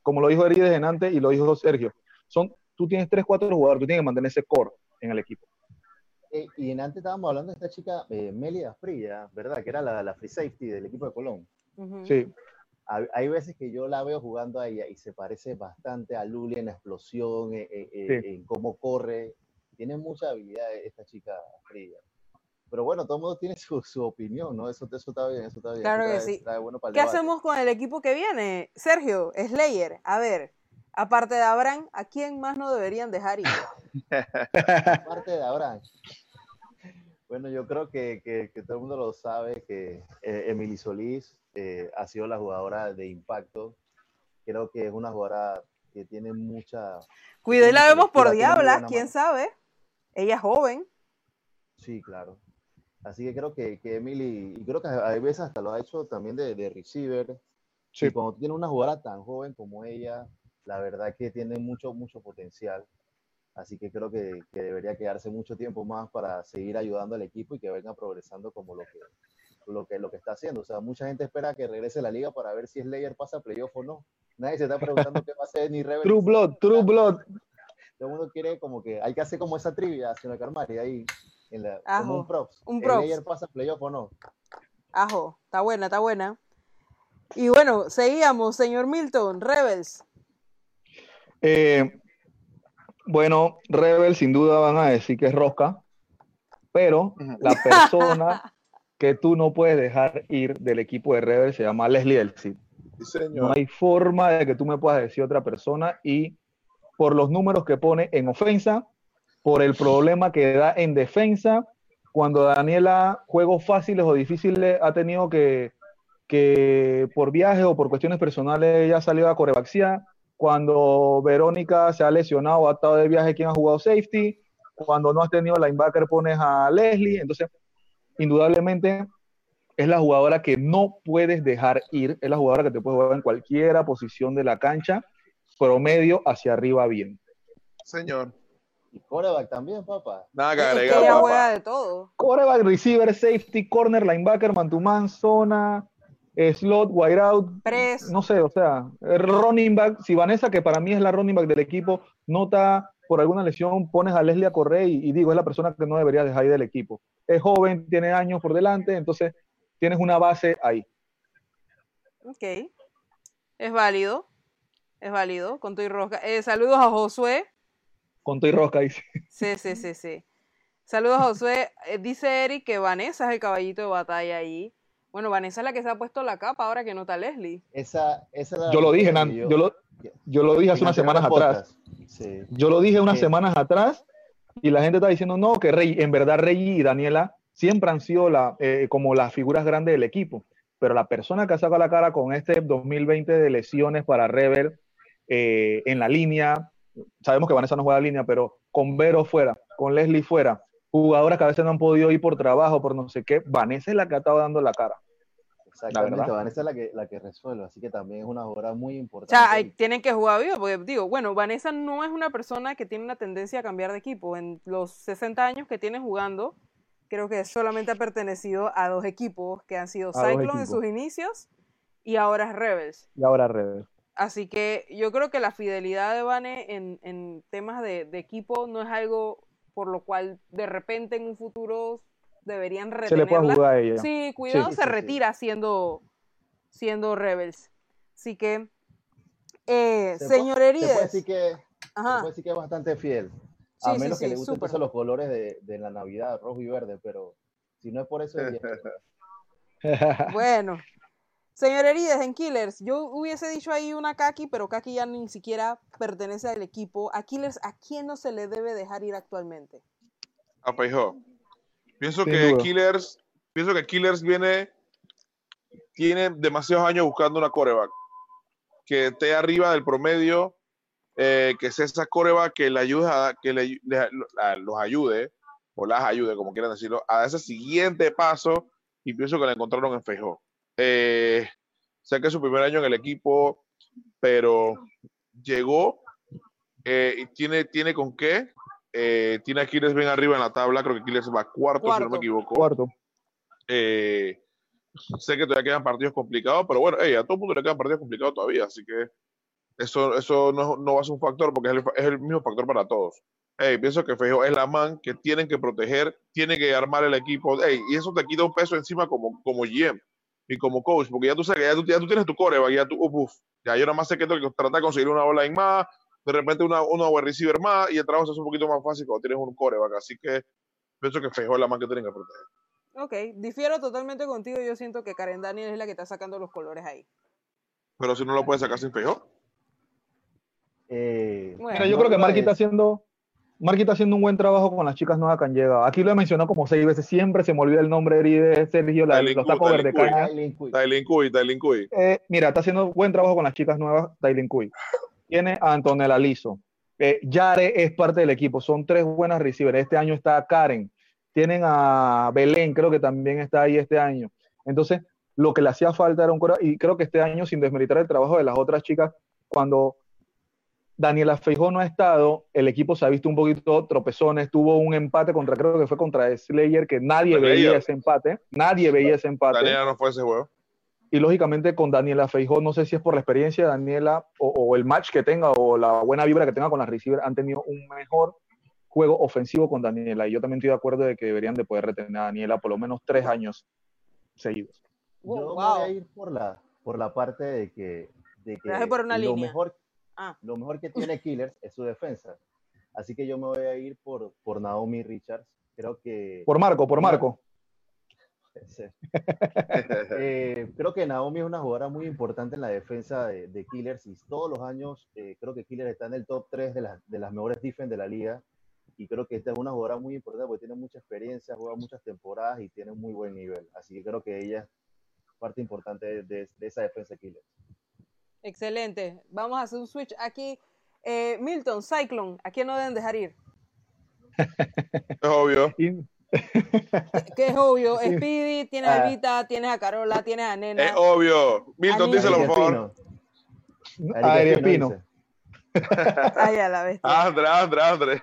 S4: como lo dijo Erides en antes y lo dijo Sergio, son, tú tienes tres, cuatro jugadores, tú tienes que mantener ese core en el equipo.
S3: Eh, y en antes estábamos hablando de esta chica, eh, Melia Fría, ¿verdad? Que era la, la, free safety del equipo de Colón.
S4: Sí.
S3: Hay, veces que yo la veo jugando a ella y se parece bastante a Luli en la explosión, en, en cómo corre tiene mucha habilidad esta chica fría. Pero bueno, todo el mundo tiene su, su, opinión, ¿no? Eso, eso está bien, eso está bien.
S1: Claro que sí. ¿Qué hacemos con el equipo que viene? Sergio, Slayer, a ver, aparte de Abraham, ¿a quién más no deberían dejar ir?
S3: aparte de Abraham. Bueno, yo creo que, que, que, todo el mundo lo sabe, que eh, Emily Solís eh, ha sido la jugadora de impacto. Creo que es una jugadora que tiene mucha...
S1: Cuidado y la vemos por diabla, quién sabe. Ella es joven.
S3: Sí, claro. Así que creo que, que Emily, y creo que a veces hasta lo ha hecho también de, de receiver. Sí. Y cuando tiene una jugadora tan joven como ella, la verdad que tiene mucho, mucho potencial. Así que creo que, que, debería quedarse mucho tiempo más para seguir ayudando al equipo y que venga progresando como lo que, lo que, lo que está haciendo. O sea, mucha gente espera que regrese a la liga para ver si Slayer pasa a playoff o no. Nadie se está preguntando qué va a hacer ni Rebel.
S4: True Blood, True Blood
S3: todo el mundo quiere como que hay que hacer como esa trivia, señor Carmari, ahí, en la, como un props.
S1: Un props.
S3: ¿El pasa playoff o no?
S1: Ajo, está buena, está buena. Y bueno, seguíamos, señor Milton, Rebels.
S4: Eh, bueno, Rebels sin duda van a decir que es rosca, pero la persona que tú no puedes dejar ir del equipo de Rebels se llama Leslie Elsie. no hay forma de que tú me puedas decir otra persona y por los números que pone en ofensa, por el problema que da en defensa. Cuando Daniela juegos fáciles o difíciles ha tenido que, que por viaje o por cuestiones personales ya ha salido a corebaxia. Cuando Verónica se ha lesionado o ha estado de viaje, quien ha jugado safety. Cuando no has tenido linebacker, pones a Leslie. Entonces, indudablemente es la jugadora que no puedes dejar ir. Es la jugadora que te puede jugar en cualquiera posición de la cancha promedio hacia arriba bien.
S2: Señor.
S3: Y coreback también, papá.
S2: Nada que agregar. Ella
S1: juega de todo.
S4: Coreback, receiver, safety, corner, linebacker, man zona, slot, wide out.
S1: Press.
S4: No sé, o sea, running back. Si Vanessa, que para mí es la running back del equipo, nota por alguna lesión, pones a Leslie a correr y, y digo, es la persona que no debería dejar ahí del equipo. Es joven, tiene años por delante, entonces tienes una base ahí.
S1: Ok. Es válido. Es válido, con y rosca. Eh, saludos a Josué.
S4: Con y rosca, dice.
S1: Sí, sí, sí, sí. Saludos a Josué. Eh, dice Eric que Vanessa es el caballito de batalla ahí. Bueno, Vanessa es la que se ha puesto la capa ahora que no está Leslie.
S3: Esa, esa
S4: yo lo dije, yo, lo, yo lo dije hace unas semanas atrás. Yo lo dije unas semanas atrás y la gente está diciendo, no, que Rey, en verdad Rey y Daniela siempre han sido la, eh, como las figuras grandes del equipo. Pero la persona que ha sacado la cara con este 2020 de lesiones para Rebel eh, en la línea. Sabemos que Vanessa no juega línea, pero con Vero fuera, con Leslie fuera, jugadoras que a veces no han podido ir por trabajo, por no sé qué, Vanessa es la que ha estado dando la cara.
S3: Exactamente, Vanessa es la que, la que resuelve, así que también es una jugadora muy importante.
S1: O sea, tienen que jugar vivo, porque digo, bueno, Vanessa no es una persona que tiene una tendencia a cambiar de equipo. En los 60 años que tiene jugando, creo que solamente ha pertenecido a dos equipos que han sido Cyclone en sus inicios y ahora es Rebels.
S4: Y ahora Rebels.
S1: Así que yo creo que la fidelidad de Vane en, temas de, equipo no es algo por lo cual de repente en un futuro deberían retenerla. Se le puede jugar a ella. Sí, cuidado, se retira siendo, siendo Rebels. Así que, eh, señor Herides. Se
S3: puede decir que, puede decir que es bastante fiel. a menos que le gusten los colores de, de, la Navidad, rojo y verde, pero si no es por eso...
S1: bueno, Señor Herides, en Killers, yo hubiese dicho ahí una Kaki, pero Kaki ya ni siquiera pertenece al equipo. A Killers, ¿a quién no se le debe dejar ir actualmente?
S2: a Feijó. Pienso
S4: Sin
S2: que
S4: duda.
S2: Killers, pienso que Killers viene, tiene demasiados años buscando una coreback que esté arriba del promedio, eh, que sea esa coreback que le ayuda, que le, los ayude, o las ayude, como quieran decirlo, a ese siguiente paso, y pienso que la encontraron en Feijó. Eh, sé que es su primer año en el equipo, pero llegó eh, y tiene, tiene con qué. Eh, tiene a Killers bien arriba en la tabla, creo que Killers va cuarto, si no
S1: Cuarto.
S2: me equivoco.
S4: Cuarto.
S2: Eh, sé que todavía quedan partidos complicados, pero bueno, ey, a todo el mundo le quedan partidos complicados todavía, así que eso, eso no, no va a ser un factor porque es el, es el mismo factor para todos. Ey, pienso que Feijo es la man que tienen que proteger, tienen que armar el equipo, ey, y eso te quita un peso encima como, como GM y como coach, porque ya tú sabes que ya tú, ya tú tienes tu coreback, ya tú, uf, uf, ya yo nada más sé que tengo que tratar de conseguir una bola en más, de repente una, una wide receiver más, y el trabajo se hace un poquito más fácil cuando tienes un coreback, así que pienso que Feijo es la man que tienen que proteger.
S1: Ok, difiero totalmente contigo. Yo siento que Karen Daniel es la que está sacando los colores ahí.
S2: Pero si no lo puedes sacar sin Feijo.
S3: Eh,
S1: Bueno.
S4: Mira, yo
S3: no
S4: creo que Marky está haciendo, Marky está haciendo un buen trabajo con las chicas nuevas que han llegado. Aquí lo he mencionado como seis veces, siempre se me olvida el nombre de Sergio, la, los tacos verde caña.
S2: Tylin Cuy, Tylin Cuy.
S4: Eh, mira, está haciendo buen trabajo con las chicas nuevas, Tylen Cuy. Tiene a Antonella Lizo. Eh, Yare es parte del equipo, son tres buenas receivers. Este año está Karen. Tienen a Belén, creo que también está ahí este año. Entonces, lo que le hacía falta era un cora- y creo que este año, sin desmeritar el trabajo de las otras chicas, cuando Daniela Feijó no ha estado, el equipo se ha visto un poquito tropezones, tuvo un empate contra, creo que fue contra Slayer, que nadie veía ese empate, nadie veía ese empate
S2: Daniela no fue ese juego.
S4: y lógicamente con Daniela Feijó, no sé si es por la experiencia de Daniela o, o el match que tenga o la buena vibra que tenga con las receivers, han tenido un mejor juego ofensivo con Daniela. Y yo también estoy de acuerdo de que deberían de poder retener a Daniela por lo menos tres años seguidos.
S3: Yo
S1: wow.
S3: voy a ir por la, por la parte de que, de que
S1: por una
S3: lo,
S1: línea.
S3: Mejor,
S1: Ah.
S3: lo mejor que tiene Killers es su defensa. Así que yo me voy a ir por, por Naomi Richards. Creo que,
S4: Por Marco, por Marco.
S3: eh, creo que Naomi es una jugadora muy importante en la defensa de, de Killers y todos los años eh, creo que Killers está en el top 3 de, las- de las mejores defense de la liga. Y creo que esta es una jugadora muy importante porque tiene mucha experiencia, juega muchas temporadas y tiene un muy buen nivel. Así que creo que ella es parte importante de, de- de esa defensa de Killers.
S1: Excelente. Vamos a hacer un switch aquí. Eh, Milton, Cyclone, ¿a quién no deben dejar ir?
S2: Es obvio.
S1: Que es obvio, Speedy, tienes a
S3: Ah.
S1: Evita, tienes a Carola, tienes a Nena.
S2: Es obvio. Milton, díselo, por favor.
S3: Espino.
S4: a Espino.
S1: Ay, a la bestia.
S2: Andre, Andre, Andre.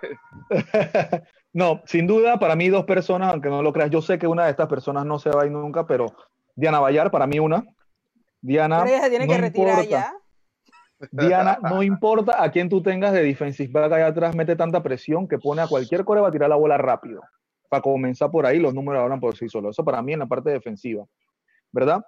S4: no, sin duda, para mí dos personas, aunque no lo creas, yo sé que una de estas personas no se va a ir nunca, pero Diana Bayar, para mí una. Diana,
S1: Pero ella se tiene
S4: no
S1: que retirar
S4: importa.
S1: ya.
S4: Diana, no importa a quién tú tengas de defensive back allá atrás, mete tanta presión que pone a cualquier core a tirar la bola rápido. Para comenzar por ahí, los números hablan por sí solos. Eso para mí en la parte defensiva, ¿verdad?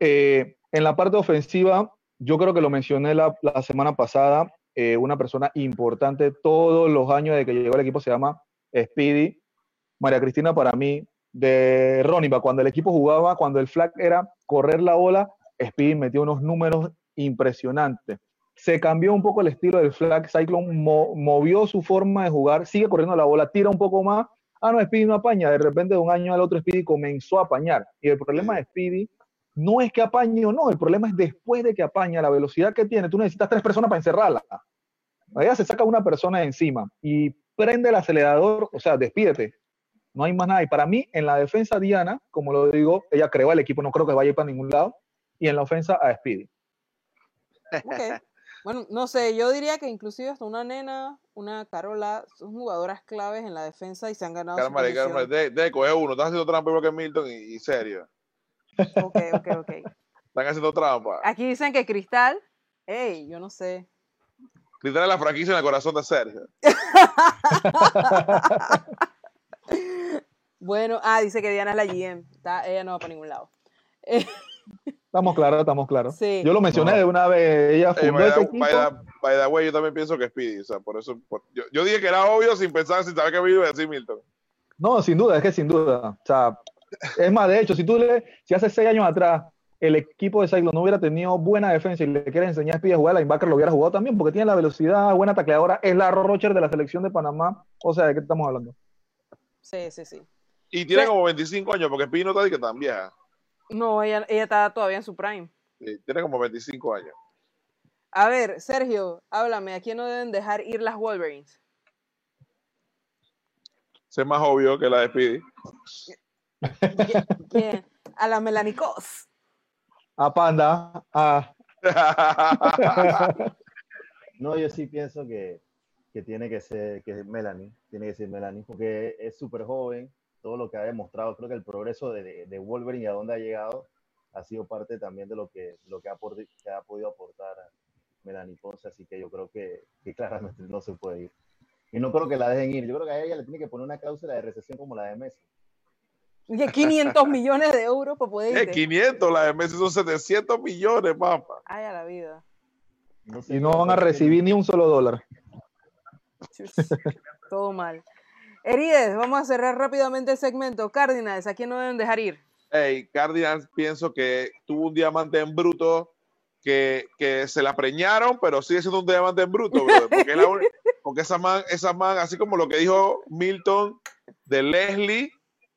S4: Eh, en la parte ofensiva, yo creo que lo mencioné la, la semana pasada, eh, una persona importante todos los años de que llegó al equipo se llama Speedy. María Cristina para mí, de Ronnie, cuando el equipo jugaba, cuando el flag era correr la bola, Speedy metió unos números impresionantes. Se cambió un poco el estilo del flag, Cyclone mo- movió su forma de jugar, sigue corriendo la bola, tira un poco más. Ah, no, Speedy no apaña. De repente, de un año al otro, Speedy comenzó a apañar. Y el problema de Speedy no es que apañe o no, el problema es después de que apaña, la velocidad que tiene. Tú necesitas tres personas para encerrarla. Ella se saca una persona de encima y prende el acelerador, o sea, despídete. No hay más nada. Y para mí, en la defensa, Diana, como lo digo, ella creó el equipo, no creo que vaya para ningún lado. Y en la ofensa, a Speedy.
S1: Ok. Bueno, no sé, yo diría que inclusive hasta una nena, una Carola, son jugadoras claves en la defensa y se han ganado su
S2: Cálmate, cálmate. De, de, coge uno. Están haciendo trampa igual que Milton y, y serio.
S1: Ok, ok, ok.
S2: Están haciendo trampa.
S1: Aquí dicen que Cristal, hey, yo no sé.
S2: Literal la franquicia en el corazón de Sergio.
S1: Bueno, ah, dice que Diana es la GM. Está- ella no va para ningún lado. Eh,
S4: Estamos claros, estamos claros.
S1: Sí.
S4: Yo lo mencioné
S3: No.
S4: de una vez. Ella fundó
S2: by,
S4: este
S2: the,
S4: equipo.
S2: by the- by the way, yo también pienso que Speedy. O sea, por eso. por- yo, yo dije que era obvio sin pensar, sin saber que me iba a decir Milton.
S4: No, sin duda, es que sin duda. O sea, es más, de hecho, si tú le, si hace seis años atrás el equipo de Cyclone no hubiera tenido buena defensa y le quieres enseñar a Speedy a jugar, linebacker lo hubiera jugado también, porque tiene la velocidad, buena tacleadora, es la Rocher de la selección de Panamá. O sea, ¿de qué estamos hablando?
S1: Sí, sí, sí.
S2: Y tiene
S1: Sí.
S2: como 25 años, porque Pino está de que tan vieja.
S1: No, ella, ella está todavía en su prime.
S2: Sí, tiene como 25 años.
S1: A ver, Sergio, háblame, ¿a quién no deben dejar ir las Wolverines?
S2: Es más obvio que la de Speedy.
S1: ¿Qui- ¿Quién? A la Melanicos.
S4: A Panda, a
S3: No, yo sí pienso que, que tiene que ser que es Melanie, tiene que ser Melanie, porque es súper joven, todo lo que ha demostrado, creo que el progreso de, de, de Wolverine y a dónde ha llegado ha sido parte también de lo que, lo que, ha, por- que ha podido aportar Melanie Ponce, así que yo creo que, que claramente no se puede ir. Y no creo que la dejen ir, yo creo que a ella le tiene que poner una cláusula de recesión como la de Messi.
S1: Y que 500 millones de euros para poder
S2: Eh,
S1: irte.
S2: 500, la de Messi son 700 millones, papá.
S1: Ay, a la vida.
S3: No sé
S4: y no van a recibir ni un solo dólar.
S1: Todo mal. Herides, vamos a cerrar rápidamente el segmento. Cardinals, ¿a quién no deben dejar ir?
S2: Hey, Cardinals pienso que tuvo un diamante en bruto que, que se la preñaron, pero sigue siendo un diamante en bruto, porque, la porque esa man, esa man, así como lo que dijo Milton de Leslie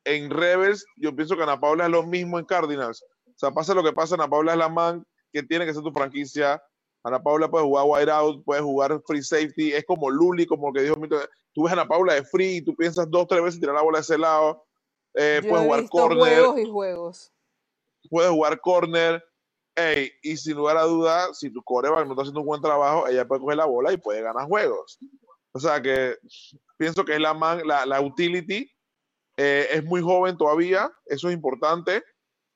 S2: en Rebels, yo pienso que Ana Paula es lo mismo en Cardinals. O sea, pasa lo que pasa, Ana Paula es la man que tiene que ser tu franquicia. Ana Paula puede jugar wide out, puede jugar free safety, es como Luli, como lo que dijo. Tú ves a Ana Paula de free y tú piensas dos, tres veces tirar la bola de ese lado. Eh, puede jugar
S1: visto
S2: corner
S1: juegos y juegos.
S2: puede jugar corner. Ey, y sin lugar a dudas, si tu coreback no está haciendo un buen trabajo, ella puede coger la bola y puede ganar juegos. O sea que pienso que es la, man, la, la utility. eh, es muy joven todavía, eso es importante.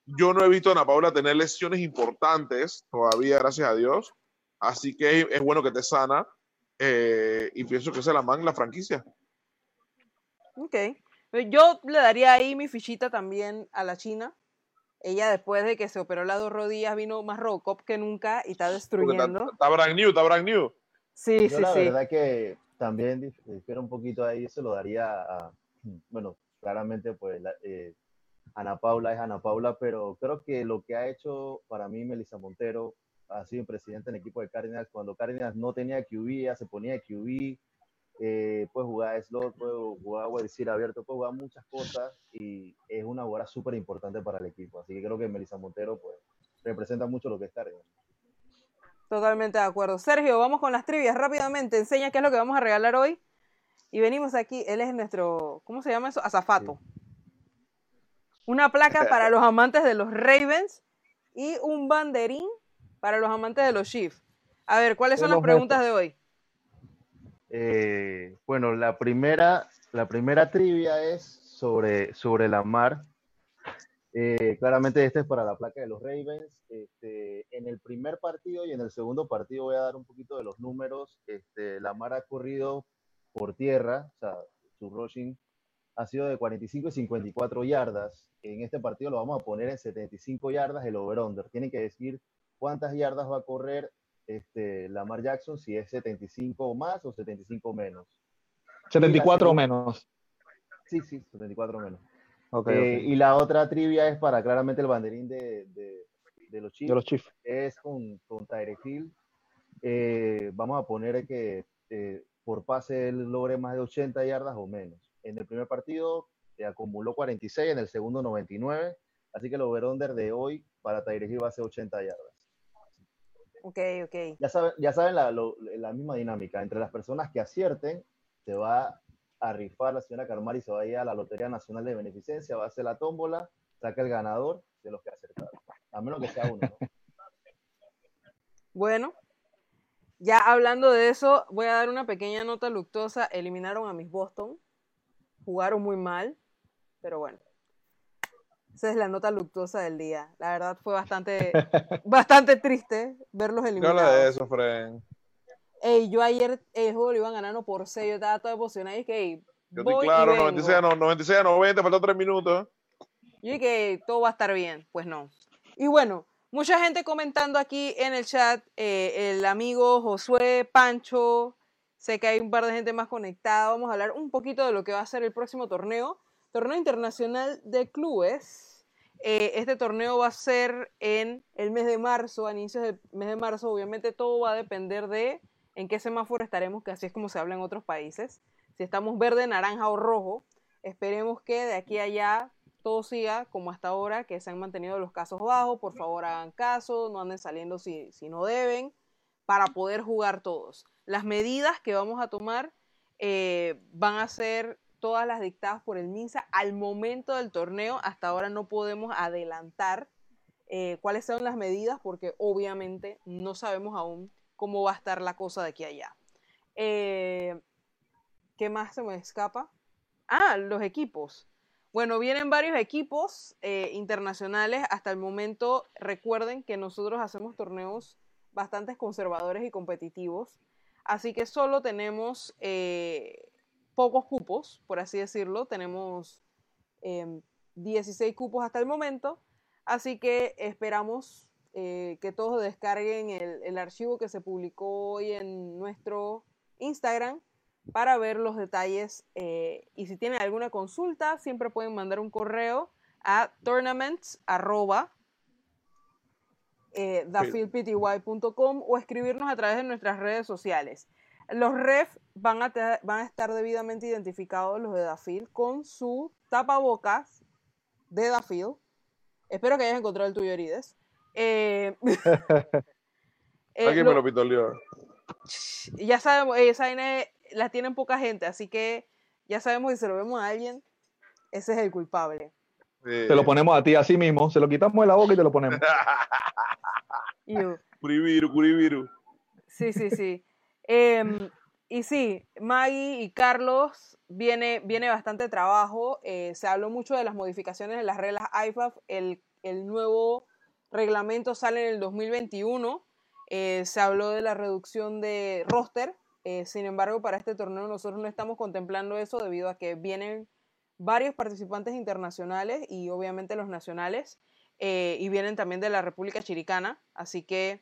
S2: Yo no he visto a Ana Paula tener lesiones importantes todavía, gracias a Dios. Así que es, bueno que te sana. eh, y pienso que es la man, la franquicia.
S1: Ok. Yo le daría ahí mi fichita también a la China. Ella después de que se operó las dos rodillas vino más Robocop que nunca y está destruyendo.
S2: está brand new, está brand new.
S1: Sí,
S3: Yo
S1: sí,
S3: la
S1: sí.
S3: verdad que también dif- difiero un poquito ahí, se lo daría a, bueno, claramente pues la- eh, Ana Paula es Ana Paula, pero creo que lo que ha hecho para mí Melissa Montero ha sido presidente en el equipo de Cardinals, cuando Cardinals no tenía QB, ella se ponía QB, eh, puede jugar slot, puede jugar receiver abierto, puede jugar muchas cosas y es una jugadora súper importante para el equipo, así que creo que Melissa Montero pues representa mucho lo que es Cardinals.
S1: Totalmente de acuerdo. Sergio, vamos con las trivias rápidamente. Enseña qué es lo que vamos a regalar hoy. Y venimos aquí. Él es nuestro, ¿cómo se llama eso? Azafato. Una placa para los amantes de los Ravens y un banderín para los amantes de los Chiefs. A ver, ¿cuáles son las preguntas de hoy?
S3: Eh, bueno, la primera, la primera trivia es sobre, sobre la mar. Eh, claramente este es para la placa de los Ravens. Este, en el primer partido y en el segundo partido voy a dar un poquito de los números. Este, la mar ha corrido por tierra, o sea, su rushing ha sido de 45 y 54 yardas. En este partido lo vamos a poner en 75 yardas el over-under. Tienen que decir cuántas yardas va a correr este, Lamar Jackson, si es 75 o más o 75 menos.
S4: 74 o menos.
S3: Sí, sí, 74 menos.
S4: Ok,
S3: Eh,
S4: ok.
S3: Y la otra trivia es para claramente el banderín de, de, de los Chiefs.
S4: De los Chiefs.
S3: Es con, con Tyreek Hill. Eh, vamos a poner que eh, por pase él logre más de 80 yardas o menos. En el primer partido acumuló 46, en el segundo 99. Así que el over-under de hoy para Tyreek Hill va a ser 80 yardas.
S1: Ok, ok.
S3: Ya saben, ya saben la, lo- la misma dinámica. Entre las personas que acierten, se va a rifar la señora Carmari, se va a ir a la Lotería Nacional de Beneficencia, va a hacer la tómbola, saca el ganador de los que acertaron. A menos que sea uno. ¿no?
S1: Bueno, ya hablando de eso, voy a dar una pequeña nota luctuosa. Eliminaron a mis Boston. Jugaron muy mal, pero bueno. Esa es la nota luctuosa del día. La verdad fue bastante, bastante triste verlos
S2: No
S1: eliminados.
S2: habla de eso, Fren.
S1: Ey, yo ayer el juego lo iban ganando por 6, yo estaba todo emocionado y dije,
S2: Yo
S1: voy
S2: estoy claro,
S1: vengo.
S2: 96 a, no- 96 a 90, faltan 3 minutos.
S1: Yo dije que todo va a estar bien, pues no. Y bueno, mucha gente comentando aquí en el chat, eh, el amigo Josué, Pancho, sé que hay un par de gente más conectada, vamos a hablar un poquito de lo que va a ser el próximo torneo, torneo internacional de clubes. Eh, este torneo va a ser en el mes de marzo, a inicios del mes de marzo, obviamente todo va a depender de en qué semáforo estaremos, que así es como se habla en otros países, si estamos verde, naranja o rojo. Esperemos que de aquí a allá todo siga como hasta ahora, que se han mantenido los casos bajos. Por favor, hagan caso, no anden saliendo si, si no deben, para poder jugar todos. Las medidas que vamos a tomar eh, van a ser todas las dictadas por el MINSA al momento del torneo. Hasta ahora no podemos adelantar eh, cuáles son las medidas porque obviamente no sabemos aún cómo va a estar la cosa de aquí allá. Eh, ¿Qué más se me escapa? Ah, los equipos. Bueno, vienen varios equipos eh, internacionales. Hasta el momento, recuerden que nosotros hacemos torneos bastante conservadores y competitivos. Así que solo tenemos pocos cupos, por así decirlo. Tenemos 16 em, cupos hasta el momento. Así que esperamos eh, que todos descarguen el, archivo que se publicó hoy en nuestro Instagram para ver los detalles. Eh, y si tienen alguna consulta, siempre pueden mandar un correo a tournaments eh, o escribirnos a través de nuestras redes sociales. Los refs van a, van a estar debidamente identificados, los de Dafil, con su tapabocas de Dafil Espero que hayas encontrado el tuyo, Erides. Eh,
S2: eh, Alguien me lo pitoleó.
S1: Ya sabemos, eh, esa vaina la tienen poca gente, así que ya sabemos si se lo vemos a alguien, ese es el culpable.
S4: Te lo ponemos a ti así mismo, se lo quitamos de la boca y te lo ponemos.
S2: curibiru, curibiru.
S1: Sí, sí, sí. Em, y sí, Maggie y Carlos viene, viene bastante trabajo. Eh, se habló mucho de las modificaciones de las reglas IFAF. El, nuevo reglamento sale en el 2021. Eh, se habló de la reducción de roster. Eh, sin embargo, para este torneo nosotros no estamos contemplando eso debido a que vienen varios participantes internacionales y obviamente los nacionales. y vienen también de la República Chiricana. Así que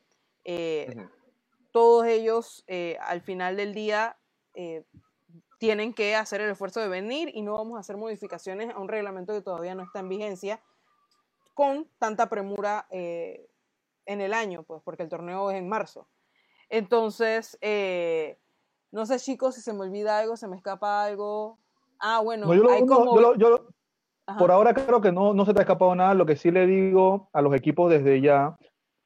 S1: todos ellos eh, al final del día eh, tienen que hacer el esfuerzo de venir y no vamos a hacer modificaciones a un reglamento que todavía no está en vigencia con tanta premura eh, en el año, pues porque el torneo es en marzo. Entonces, no sé chicos si se me olvida algo, se me escapa algo. Ah, bueno,
S4: por ahora creo que no, no se te ha escapado nada. Lo que sí le digo a los equipos desde ya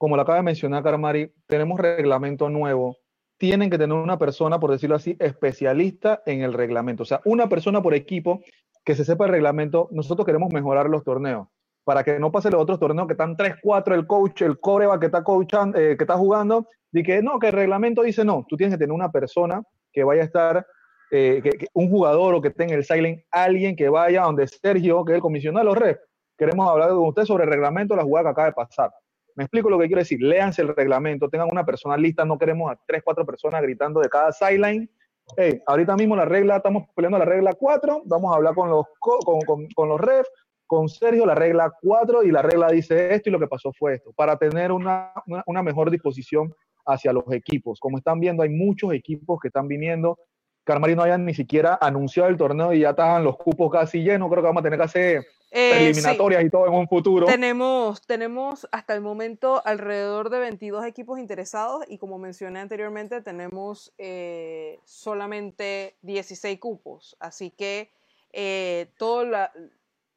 S4: como lo acaba de mencionar Carmari, tenemos reglamento nuevo. Tienen que tener una persona, por decirlo así, especialista en el reglamento. O sea, una persona por equipo que se sepa el reglamento. Nosotros queremos mejorar los torneos para que no pase los otros torneos que están 3, 4, el coach, el coreba que está, coachando, eh, que está jugando, y que no, que el reglamento dice no. Tú tienes que tener una persona que vaya a estar, eh, un jugador o que tenga el silent, alguien que vaya donde Sergio, que es el comisionado de los refs. Queremos hablar con usted sobre el reglamento de la jugada que acaba de pasar. Me explico lo que quiero decir. Léanse el reglamento, tengan una persona lista, no queremos a tres, cuatro personas gritando de cada sideline. Hey, ahorita mismo la regla, estamos peleando la regla 4, vamos a hablar con los, con, con, con los refs, con Sergio, la regla 4, y la regla dice esto y lo que pasó fue esto, para tener una, una, una mejor disposición hacia los equipos. Como están viendo, hay muchos equipos que están viniendo. Carmari no hayan ni siquiera anunciado el torneo y ya estaban los cupos casi llenos. Creo que vamos a tener que hacer eh, eliminatorias y todo en un futuro.
S1: Tenemos, tenemos hasta el momento alrededor de 22 equipos interesados y como mencioné anteriormente tenemos eh, solamente 16 cupos. Así que eh, todo la,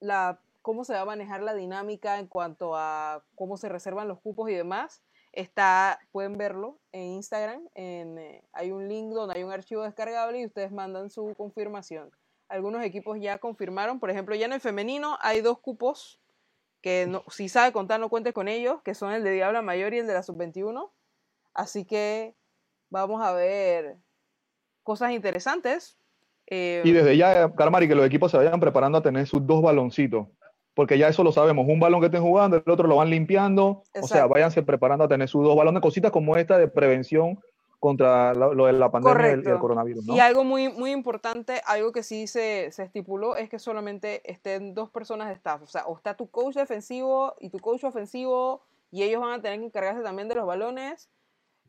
S1: la, cómo se va a manejar la dinámica en cuanto a cómo se reservan los cupos y demás está, pueden verlo en Instagram. En, hay un link donde hay un archivo descargable y ustedes mandan su confirmación algunos equipos ya confirmaron. Por ejemplo, ya en el femenino hay dos cupos que no, si sabe contar no cuente con ellos, que son el de Diabla Mayor y el de la Sub-21. Así que vamos a ver cosas interesantes.
S4: Eh, y desde ya, Carmari, que los equipos se vayan preparando a tener sus dos baloncitos. Porque ya eso lo sabemos, un balón que estén jugando, el otro lo van limpiando. O sea, váyanse preparando a tener sus dos balones, cositas como esta de prevención contra lo, de la pandemia del el, coronavirus.
S1: Y algo muy, muy importante, algo que sí se, se, estipuló, es que solamente estén dos personas de staff. O sea, o está tu coach defensivo y tu coach ofensivo, y ellos van a tener que encargarse también de los balones,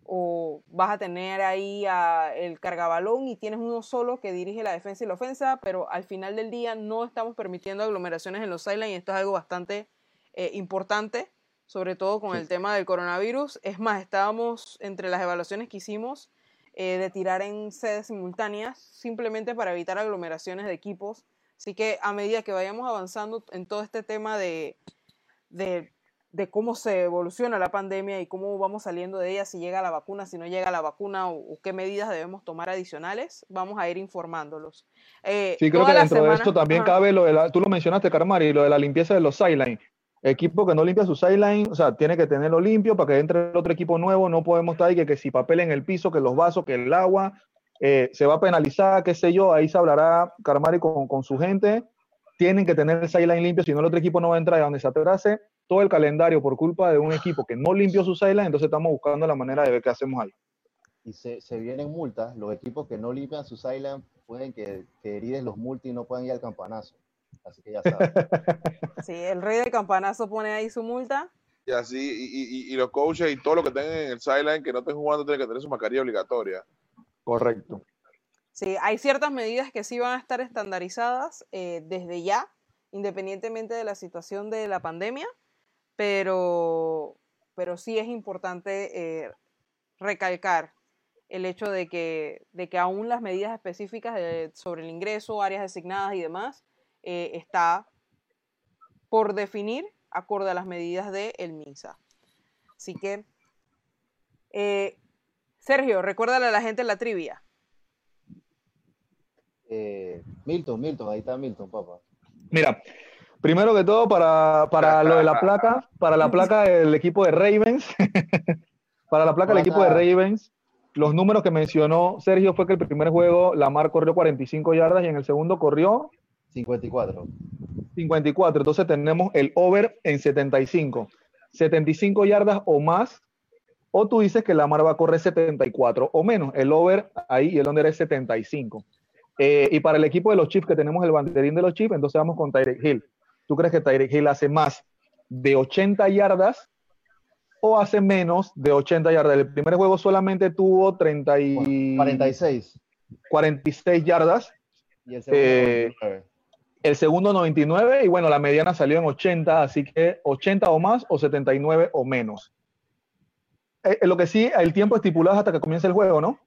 S1: o vas a tener ahí a el cargabalón y tienes uno solo que dirige la defensa y la ofensa, pero al final del día no estamos permitiendo aglomeraciones en los sidelines y esto es algo bastante eh, importante sobre todo con el tema del coronavirus. Es más, estábamos entre las evaluaciones que hicimos eh, de tirar en sedes simultáneas, simplemente para evitar aglomeraciones de equipos, Así que a medida que vayamos avanzando en todo este tema de, de, de cómo se evoluciona la pandemia y cómo vamos saliendo de ella, si llega la vacuna, si no llega la vacuna o, o qué medidas debemos tomar adicionales, vamos a ir informándolos. Eh,
S4: Sí, creo que dentro de esto también
S1: Ajá.
S4: cabe lo de la, tú lo mencionaste, Carmari, lo de la limpieza de los sidelines. Equipo que no limpia su sideline, o sea, tiene que tenerlo limpio para que entre el otro equipo nuevo. No podemos estar ahí que, si papel en el piso, que los vasos, que el agua, eh, se va a penalizar, qué sé yo. Ahí se hablará Carmari con, con su gente. Tienen que tener el sideline limpio, si no el otro equipo no va a entrar. Y donde se atrase todo el calendario por culpa de un equipo que no limpió su sideline, entonces estamos buscando la manera de ver qué hacemos ahí.
S3: Y se, se vienen multas. Los equipos que no limpian sus island pueden que, que los multi y no puedan ir al campanazo. Así que ya saben.
S1: Sí, el rey del campanazo pone ahí su multa.
S2: Y así, y, y- y los coaches y todo lo que tengan en el sideline que no estén jugando tienen que tener su mascarilla obligatoria.
S4: Correcto.
S1: Sí, hay ciertas medidas que sí van a estar estandarizadas eh, desde ya, independientemente de la situación de la pandemia, pero, pero sí es importante eh, recalcar el hecho de que, de que aún las medidas específicas de- sobre el ingreso, áreas designadas y demás, eh, está por definir acorde a las medidas del el MINSA. Así que, eh, Sergio, recuérdale a la gente la trivia.
S3: Eh, Milton, Milton, ahí está Milton, papá.
S4: Mira, primero que todo, para, para lo de la placa, para la placa del equipo de Ravens, para la placa del equipo de Ravens, los números que mencionó Sergio fue que el primer juego Lamar corrió 45 yardas y en el segundo corrió
S3: 54.
S4: 54. Entonces tenemos el over en 75. 75 yardas o más. O tú dices que Lamar va a correr 74 o menos. El over ahí y el under es 75. Eh, y para el equipo de los Chiefs, que tenemos el banderín de los Chiefs, entonces vamos con Tyreek Hill. ¿Tú crees que Tyreek Hill hace más de 80 yardas o hace menos de 80 yardas? El primer juego solamente tuvo 30 y
S3: 46.
S4: 46 yardas.
S3: Y el segundo
S4: Eh,
S3: 99.
S4: El segundo 99 y bueno, la mediana salió en 80, así que 80 o más o 79 o menos. Eh, eh, lo que sí, el tiempo estipulado es hasta que comience el juego, ¿no?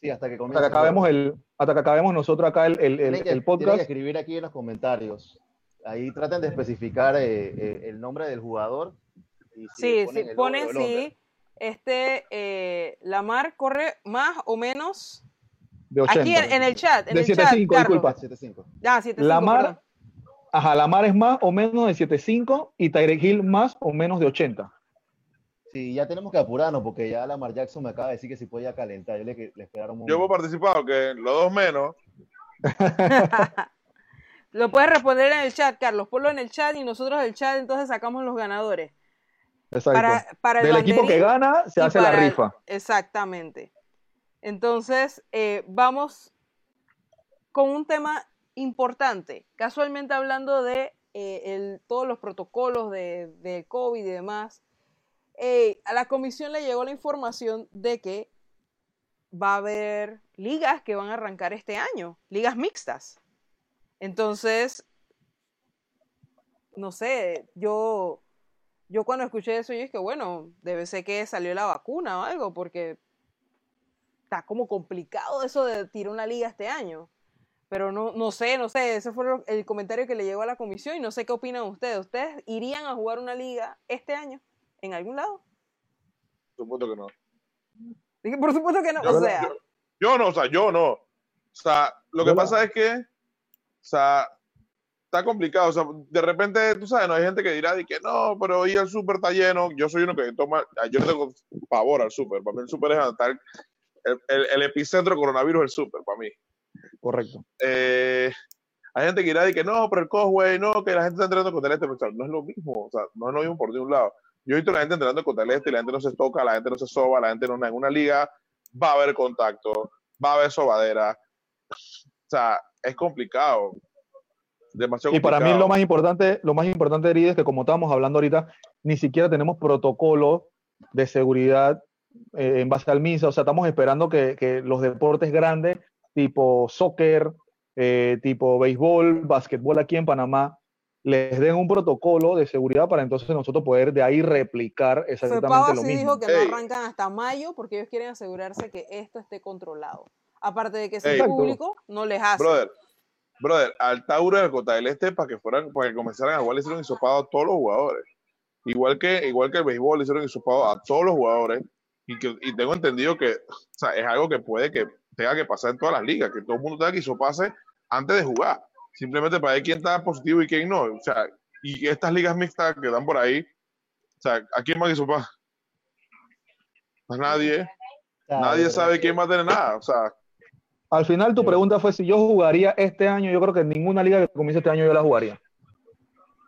S3: Sí, hasta que
S4: Hasta
S3: comience
S4: que
S3: el
S4: acabemos
S3: juego.
S4: el, hasta que acabemos nosotros acá el, el- el-
S3: que-
S4: el
S3: tienen que
S4: podcast.
S3: escribir aquí en los comentarios. Ahí traten de especificar eh, eh, el nombre del jugador. y si
S1: Sí,
S3: ponen
S1: sí,
S3: el over
S1: pone
S3: o el under.
S1: si este eh, Lamar corre más o menos.
S4: De 80.
S1: Aquí en, en el chat, en
S4: De
S1: el chat,
S4: 75,
S1: Carlos.
S4: disculpa.
S3: 7-5.
S1: Ah, 7-5,
S4: Lamar,
S1: perdón.
S4: Ajá, Lamar es más o menos de 75 y Tyreek Hill más o menos de 80.
S3: Sí, ya tenemos que apurarnos porque ya Lamar Jackson me acaba de decir que si podía calentar. Yo le, le esperaron un
S2: Yo hemos participado que los dos menos,
S1: Lo puedes responder en el chat, Carlos. Ponlo en el chat y nosotros del chat entonces sacamos los ganadores.
S4: Exacto.
S1: Para, para el
S4: Del equipo que gana se hace la
S1: el-
S4: rifa.
S1: Exactamente. Entonces, eh, vamos con un tema importante. Casualmente hablando de eh, todos los protocolos de, de COVID y demás, eh, a la comisión le llegó la información de que va a haber ligas que van a arrancar este año, ligas mixtas. Entonces, no sé, yo, yo cuando escuché eso, yo dije, bueno, debe ser que salió la vacuna o algo, porque está como complicado eso de tirar una liga este año. Pero no, no sé, no sé, ese fue el comentario que le llegó a la comisión y no sé qué opinan ustedes. ¿Ustedes irían a jugar una liga este año en algún lado?
S2: supuesto que no.
S1: Por supuesto que no,
S2: Yo,
S1: o sea,
S2: yo- yo no, o sea, yo no. O sea, lo que pasa es que, o sea, está complicado. O sea, de repente, tú sabes, no hay gente que dirá de que no, pero hoy el súper está lleno. Yo soy uno que toma, yo tengo pavor al súper. Para mí el súper es el, el- el epicentro coronavirus es el súper, para mí.
S4: Correcto.
S2: Eh, hay gente que dirá de que no, pero el Cosway, no, que la gente está entrenando con Teleste, pero o sea, no es lo mismo, o sea, no es lo mismo por de un lado. Yo he visto a la gente entrenando con Teleste y la gente no se toca, la gente no se soba, la gente no en una liga va a haber contacto, va a haber sobadera. O sea, es complicado. Demasiado
S4: Y para mí lo más importante, lo más importante, Eri, es que como estábamos hablando ahorita, ni siquiera tenemos protocolo de seguridad eh, en base al MISA. O sea, estamos esperando que, que los deportes grandes, tipo soccer, eh, tipo béisbol, básquetbol aquí en Panamá, les den un protocolo de seguridad para entonces nosotros poder de ahí replicar exactamente
S1: FEPAVA
S4: lo
S1: sí
S4: mismo.
S1: dijo que
S2: Ey.
S1: no arrancan hasta mayo porque ellos quieren asegurarse que esto esté controlado. Aparte de que si es público, no les hace.
S2: Brother, Brother, al Tauro del Cota del Este para que fueran, para que comenzaran a jugar, le hicieron hisopado a todos los jugadores. Igual que, igual que el béisbol, le hicieron hisopado a todos los jugadores. Y, que, y tengo entendido que o sea, es algo que puede que tenga que pasar en todas las ligas, que todo el mundo tenga que hisoparse antes de jugar. Simplemente para ver quién está positivo y quién no. O sea, y estas ligas mixtas que dan por ahí, o sea, ¿a quién va a hisopar? A nadie. Nadie sabe quién va a tener nada. O sea,
S4: Al final tu pregunta fue si yo jugaría este año, yo creo que ninguna liga que comience este año yo la jugaría.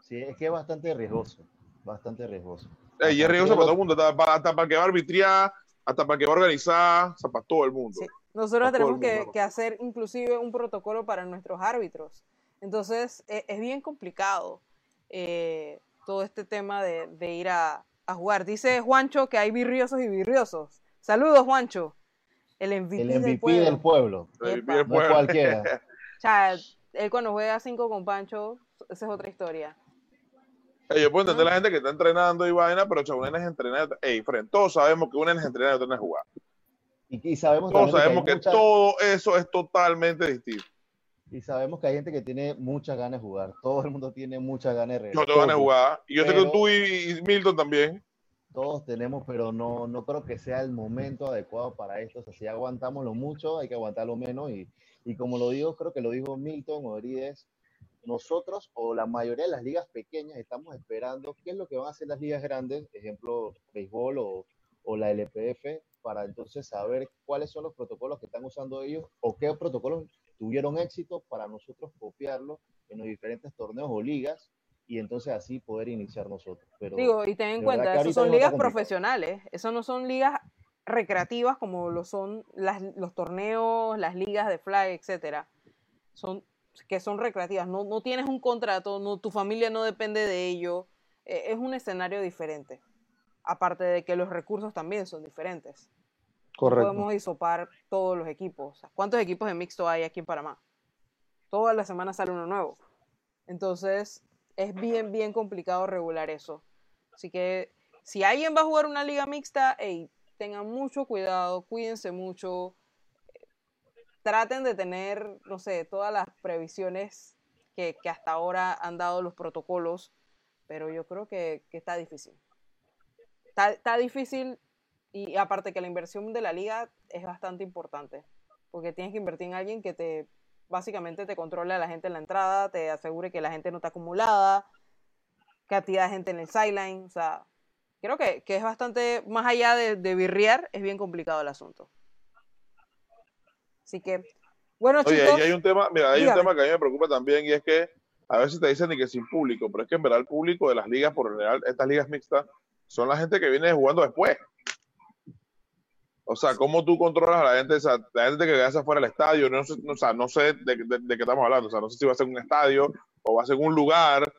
S3: Sí, es que es bastante riesgoso. Bastante riesgoso.
S2: eh, y es riesgoso para todo el mundo, hasta para, hasta para que va a arbitrar, hasta para que va a organizar, o sea, para todo el mundo.
S1: Sí. Nosotros tenemos que, hacer inclusive un protocolo para nuestros árbitros. Entonces, e- es bien complicado eh, todo este tema de, de ir a, a jugar. Dice Juancho que hay virriosos y virriosos. Saludos, Juancho. El MVP,
S3: El
S1: del
S3: MVP
S1: pueblo.
S3: del pueblo.
S2: El
S3: No es
S2: pueblo.
S3: cualquiera.
S1: O sea, él cuando juega 5 con Pancho, esa es otra historia.
S2: Yo puedo entender la gente que está entrenando y vaina, pero chaval, una es entrenar. Ey, friend, todos sabemos que una es entrenar y otra es jugar.
S3: Y, y sabemos
S2: Todos sabemos
S3: que,
S2: que
S3: mucha-
S2: todo eso es totalmente distinto.
S3: y sabemos que hay gente que tiene muchas ganas de jugar. Todo el mundo tiene muchas ganas de regresar.
S2: Yo te van a
S3: Todos,
S2: jugar. Y yo sé que tú y, y Milton también.
S3: Todos tenemos, pero no, no creo que sea el momento adecuado para esto. O sea, si aguantamos lo mucho, hay que aguantar lo menos. Y, y como lo digo, creo que lo dijo Milton o Herides, nosotros o la mayoría de las ligas pequeñas estamos esperando qué es lo que van a hacer las ligas grandes, ejemplo, béisbol o, o la LPF, para entonces saber cuáles son los protocolos que están usando ellos o qué protocolos tuvieron éxito para nosotros copiarlo en los diferentes torneos o ligas y entonces así poder iniciar nosotros. Pero
S1: Digo, y ten en cuenta, eso son ligas profesionales, eso no son ligas recreativas como lo son las, los torneos, las ligas de flag, etcétera. Son que son recreativas, no, no tienes un contrato, no, tu familia no depende de ello, eh, es un escenario diferente. Aparte de que los recursos también son diferentes. No
S4: Correcto.
S1: podemos isopar todos los equipos. ¿Cuántos equipos de mixto hay aquí en Panamá? Toda la semana sale uno nuevo. Entonces, es bien, bien complicado regular eso. Así que, si alguien va a jugar una liga mixta, ey, tengan mucho cuidado, cuídense mucho. Traten de tener, no sé, todas las previsiones que, que hasta ahora han dado los protocolos, pero yo creo que, que está difícil. Está, está difícil y aparte que la inversión de la liga es bastante importante, porque tienes que invertir en alguien que te básicamente te controle a la gente en la entrada, te asegure que la gente no está acumulada, cantidad de gente en el sideline, o sea, creo que, que es bastante, más allá de, de birrear, es bien complicado el asunto. Así que, bueno
S2: Oye,
S1: chicos,
S2: y hay un tema, mira, hay
S1: dígame.
S2: un tema que a mí me preocupa también y es que a veces te dicen ni que sin público, pero es que en verdad el público de las ligas, por general, estas ligas mixtas, son la gente que viene jugando después. O sea, ¿cómo tú controlas a la gente? O sea, la gente que hace fuera del estadio, no sé, no, o sea, no sé de, de- de qué estamos hablando. O sea, no sé si va a ser un estadio o va a ser un lugar,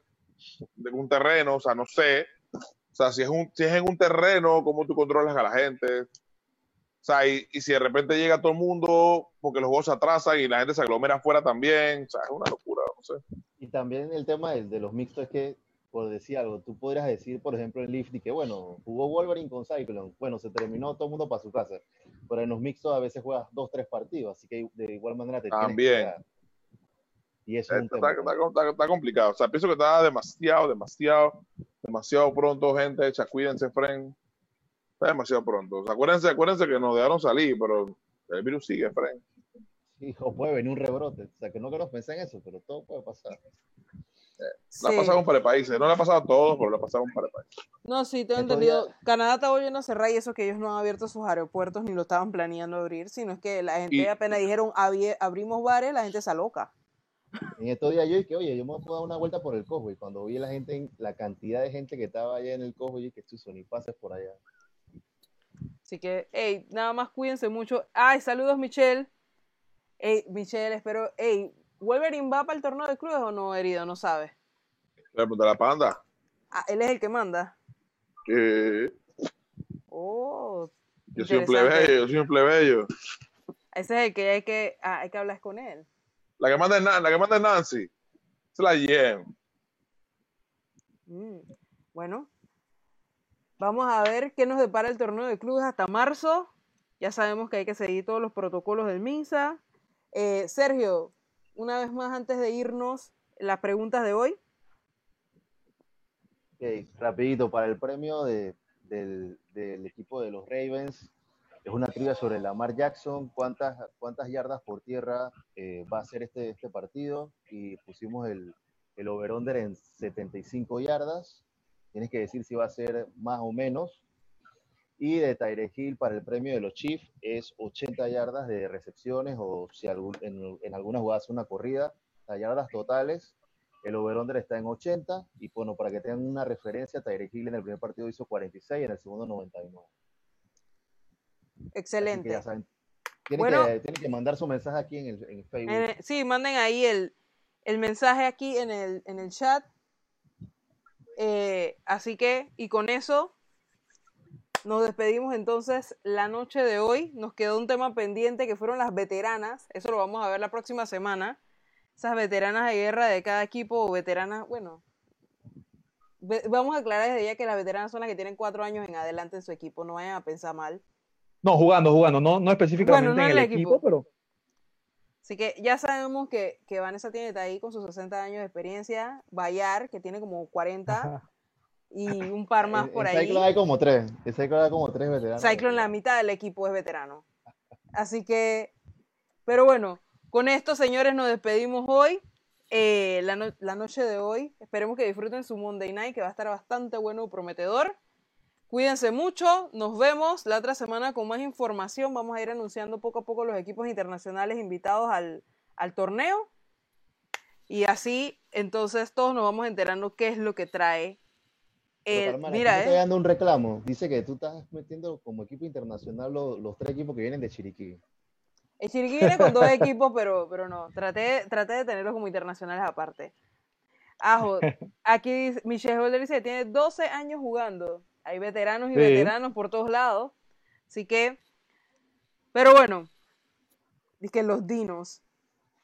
S2: un terreno, o sea, no sé. O sea, si es, un, si es en un terreno, ¿cómo tú controlas a la gente? O sea, y, y si de repente llega todo el mundo porque los juegos se atrasan y la gente se aglomera afuera también, o sea, es una locura, no sé.
S3: Y también el tema de, de los mixtos es que, por decir algo, tú podrías decir, por ejemplo, en Lifty que, bueno, jugó Wolverine con Cyclone, bueno, se terminó todo el mundo para su casa, pero en los mixtos a veces juegas dos, tres partidos, así que de igual manera te tienes que
S2: También.
S3: Y eso es un
S2: Está,
S3: tema.
S2: está- está- está complicado. O sea, pienso que está demasiado, demasiado, demasiado pronto, gente. Echa, cuídense, friend. Está demasiado pronto. O sea, acuérdense, acuérdense que nos dejaron salir, pero el virus sigue, friend.
S3: Sí, o puede venir un rebrote, o sea, que no queremos pensar en eso, pero todo puede pasar.
S2: Le ha
S1: sí.
S2: pasado un par de países. No le ha pasado a todos, pero le ha pasado a un par de países.
S1: No, sí, tengo entendido. Canadá está volviendo a cerrar y eso que ellos no han abierto sus aeropuertos ni lo estaban planeando abrir, sino es que la gente
S2: Y-
S1: apenas dijeron "Abie- abrimos bares, la gente se aloca.
S3: En estos días yo dije, oye, yo me puedo dar una vuelta por el cojo, y cuando vi la gente, en- la cantidad de gente que estaba allá en el cojo, yo dije, chuzo, ni pases por allá.
S1: Así que, hey, nada más cuídense mucho. Ay, saludos, Michelle. Hey, Michelle, espero. Hey, ¿Wolverine va para el torneo de clubes o no, herido? No sabe.
S2: Le pregunté a la panda.
S1: Ah, él es el que manda.
S2: que
S1: Oh,
S2: yo soy un plebeyo, yo soy un plebeyo.
S1: Ese es el que hay que, ah, hay que hablar con él.
S2: La que manda es, la que manda es Nancy. Es la Yen.
S1: Mm, Bueno, vamos a ver qué nos depara el torneo de clubes hasta marzo. Ya sabemos que hay que seguir todos los protocolos del MINSA. Eh, Sergio, una vez más antes de irnos las preguntas de hoy.
S3: Ok, rapidito, para el premio de, del, equipo de los Ravens, es una trivia sobre Lamar Jackson, cuántas, cuántas yardas por tierra eh, va a ser este, este partido y pusimos el, el over-under en 75 yardas. Tienes que decir si va a ser más o menos. Y de Tyre Hill para el premio de los Chiefs es 80 yardas de recepciones o si algún, en, en algunas jugadas una corrida, las yardas totales. El over-under está en 80 y bueno, para que tengan una referencia, Tyre Hill en el primer partido hizo 46 y en el segundo 99.
S1: Excelente.
S3: Saben, tienen,
S1: Bueno.
S3: que, tienen que mandar su mensaje aquí en el en Facebook.
S1: En el- sí, manden ahí el, el mensaje aquí en el, en el chat. Eh, así que, y con eso, nos despedimos entonces la noche de hoy. Nos quedó un tema pendiente que fueron las veteranas. Eso lo vamos a ver la próxima semana. Esas veteranas de guerra de cada equipo, o veteranas, bueno. ve- Vamos a aclarar desde ya que las veteranas son las que tienen cuatro años en adelante en su equipo. No vayan a pensar mal.
S4: No, jugando, jugando, no, no específicamente
S1: Bueno, no
S4: en el
S1: el
S4: equipo,
S1: equipo.
S4: pero
S1: Así que ya sabemos que, que Vanessa tiene ahí con sus 60 años de experiencia, Bayar, que tiene como 40, y un par más
S3: En-
S1: por
S3: en
S1: ahí.
S3: Cyclone hay como tres. En Cyclone hay como tres veteranos.
S1: Cyclone, la mitad del equipo es veterano. Así que, pero bueno, con esto, señores, nos despedimos hoy. eh, la, no- la noche de hoy. Esperemos que disfruten su Monday Night, que va a estar bastante bueno y prometedor. Cuídense mucho, nos vemos la otra semana con más información. Vamos a ir anunciando poco a poco los equipos internacionales invitados al, al torneo. Y así, entonces, todos nos vamos enterando qué es lo que trae. El-
S3: Carmela,
S1: mira,
S3: aquí me está
S1: eh,
S3: llegando un reclamo. Dice que tú estás metiendo como equipo internacional los, los tres equipos que vienen de Chiriquí.
S1: El Chiriquí viene con dos equipos, pero, pero no. Traté, traté de tenerlos como internacionales aparte. Ajo, aquí dice, Michelle Holder dice que tiene 12 años jugando. Hay veteranos y
S4: Sí.
S1: veteranos por todos lados. Así que, pero bueno, dice que los dinos.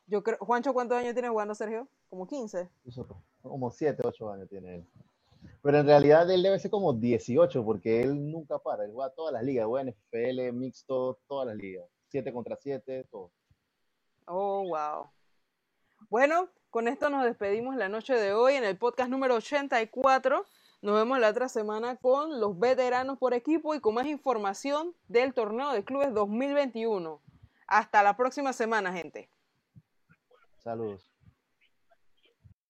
S1: Yo creo, Juancho, ¿cuántos años tiene jugando Sergio? Como 15.
S3: Eso, Como 7, 8 años tiene él. Pero en realidad él debe ser como 18 porque él nunca para. Él juega todas las ligas. Juega NFL, mixto, todas las ligas. 7 contra 7, todo.
S1: Oh, wow. Bueno, con esto nos despedimos la noche de hoy en el podcast número 84. Nos vemos la otra semana con los veteranos por equipo y con más información del torneo de clubes 2021. Hasta la próxima semana, gente.
S3: Saludos.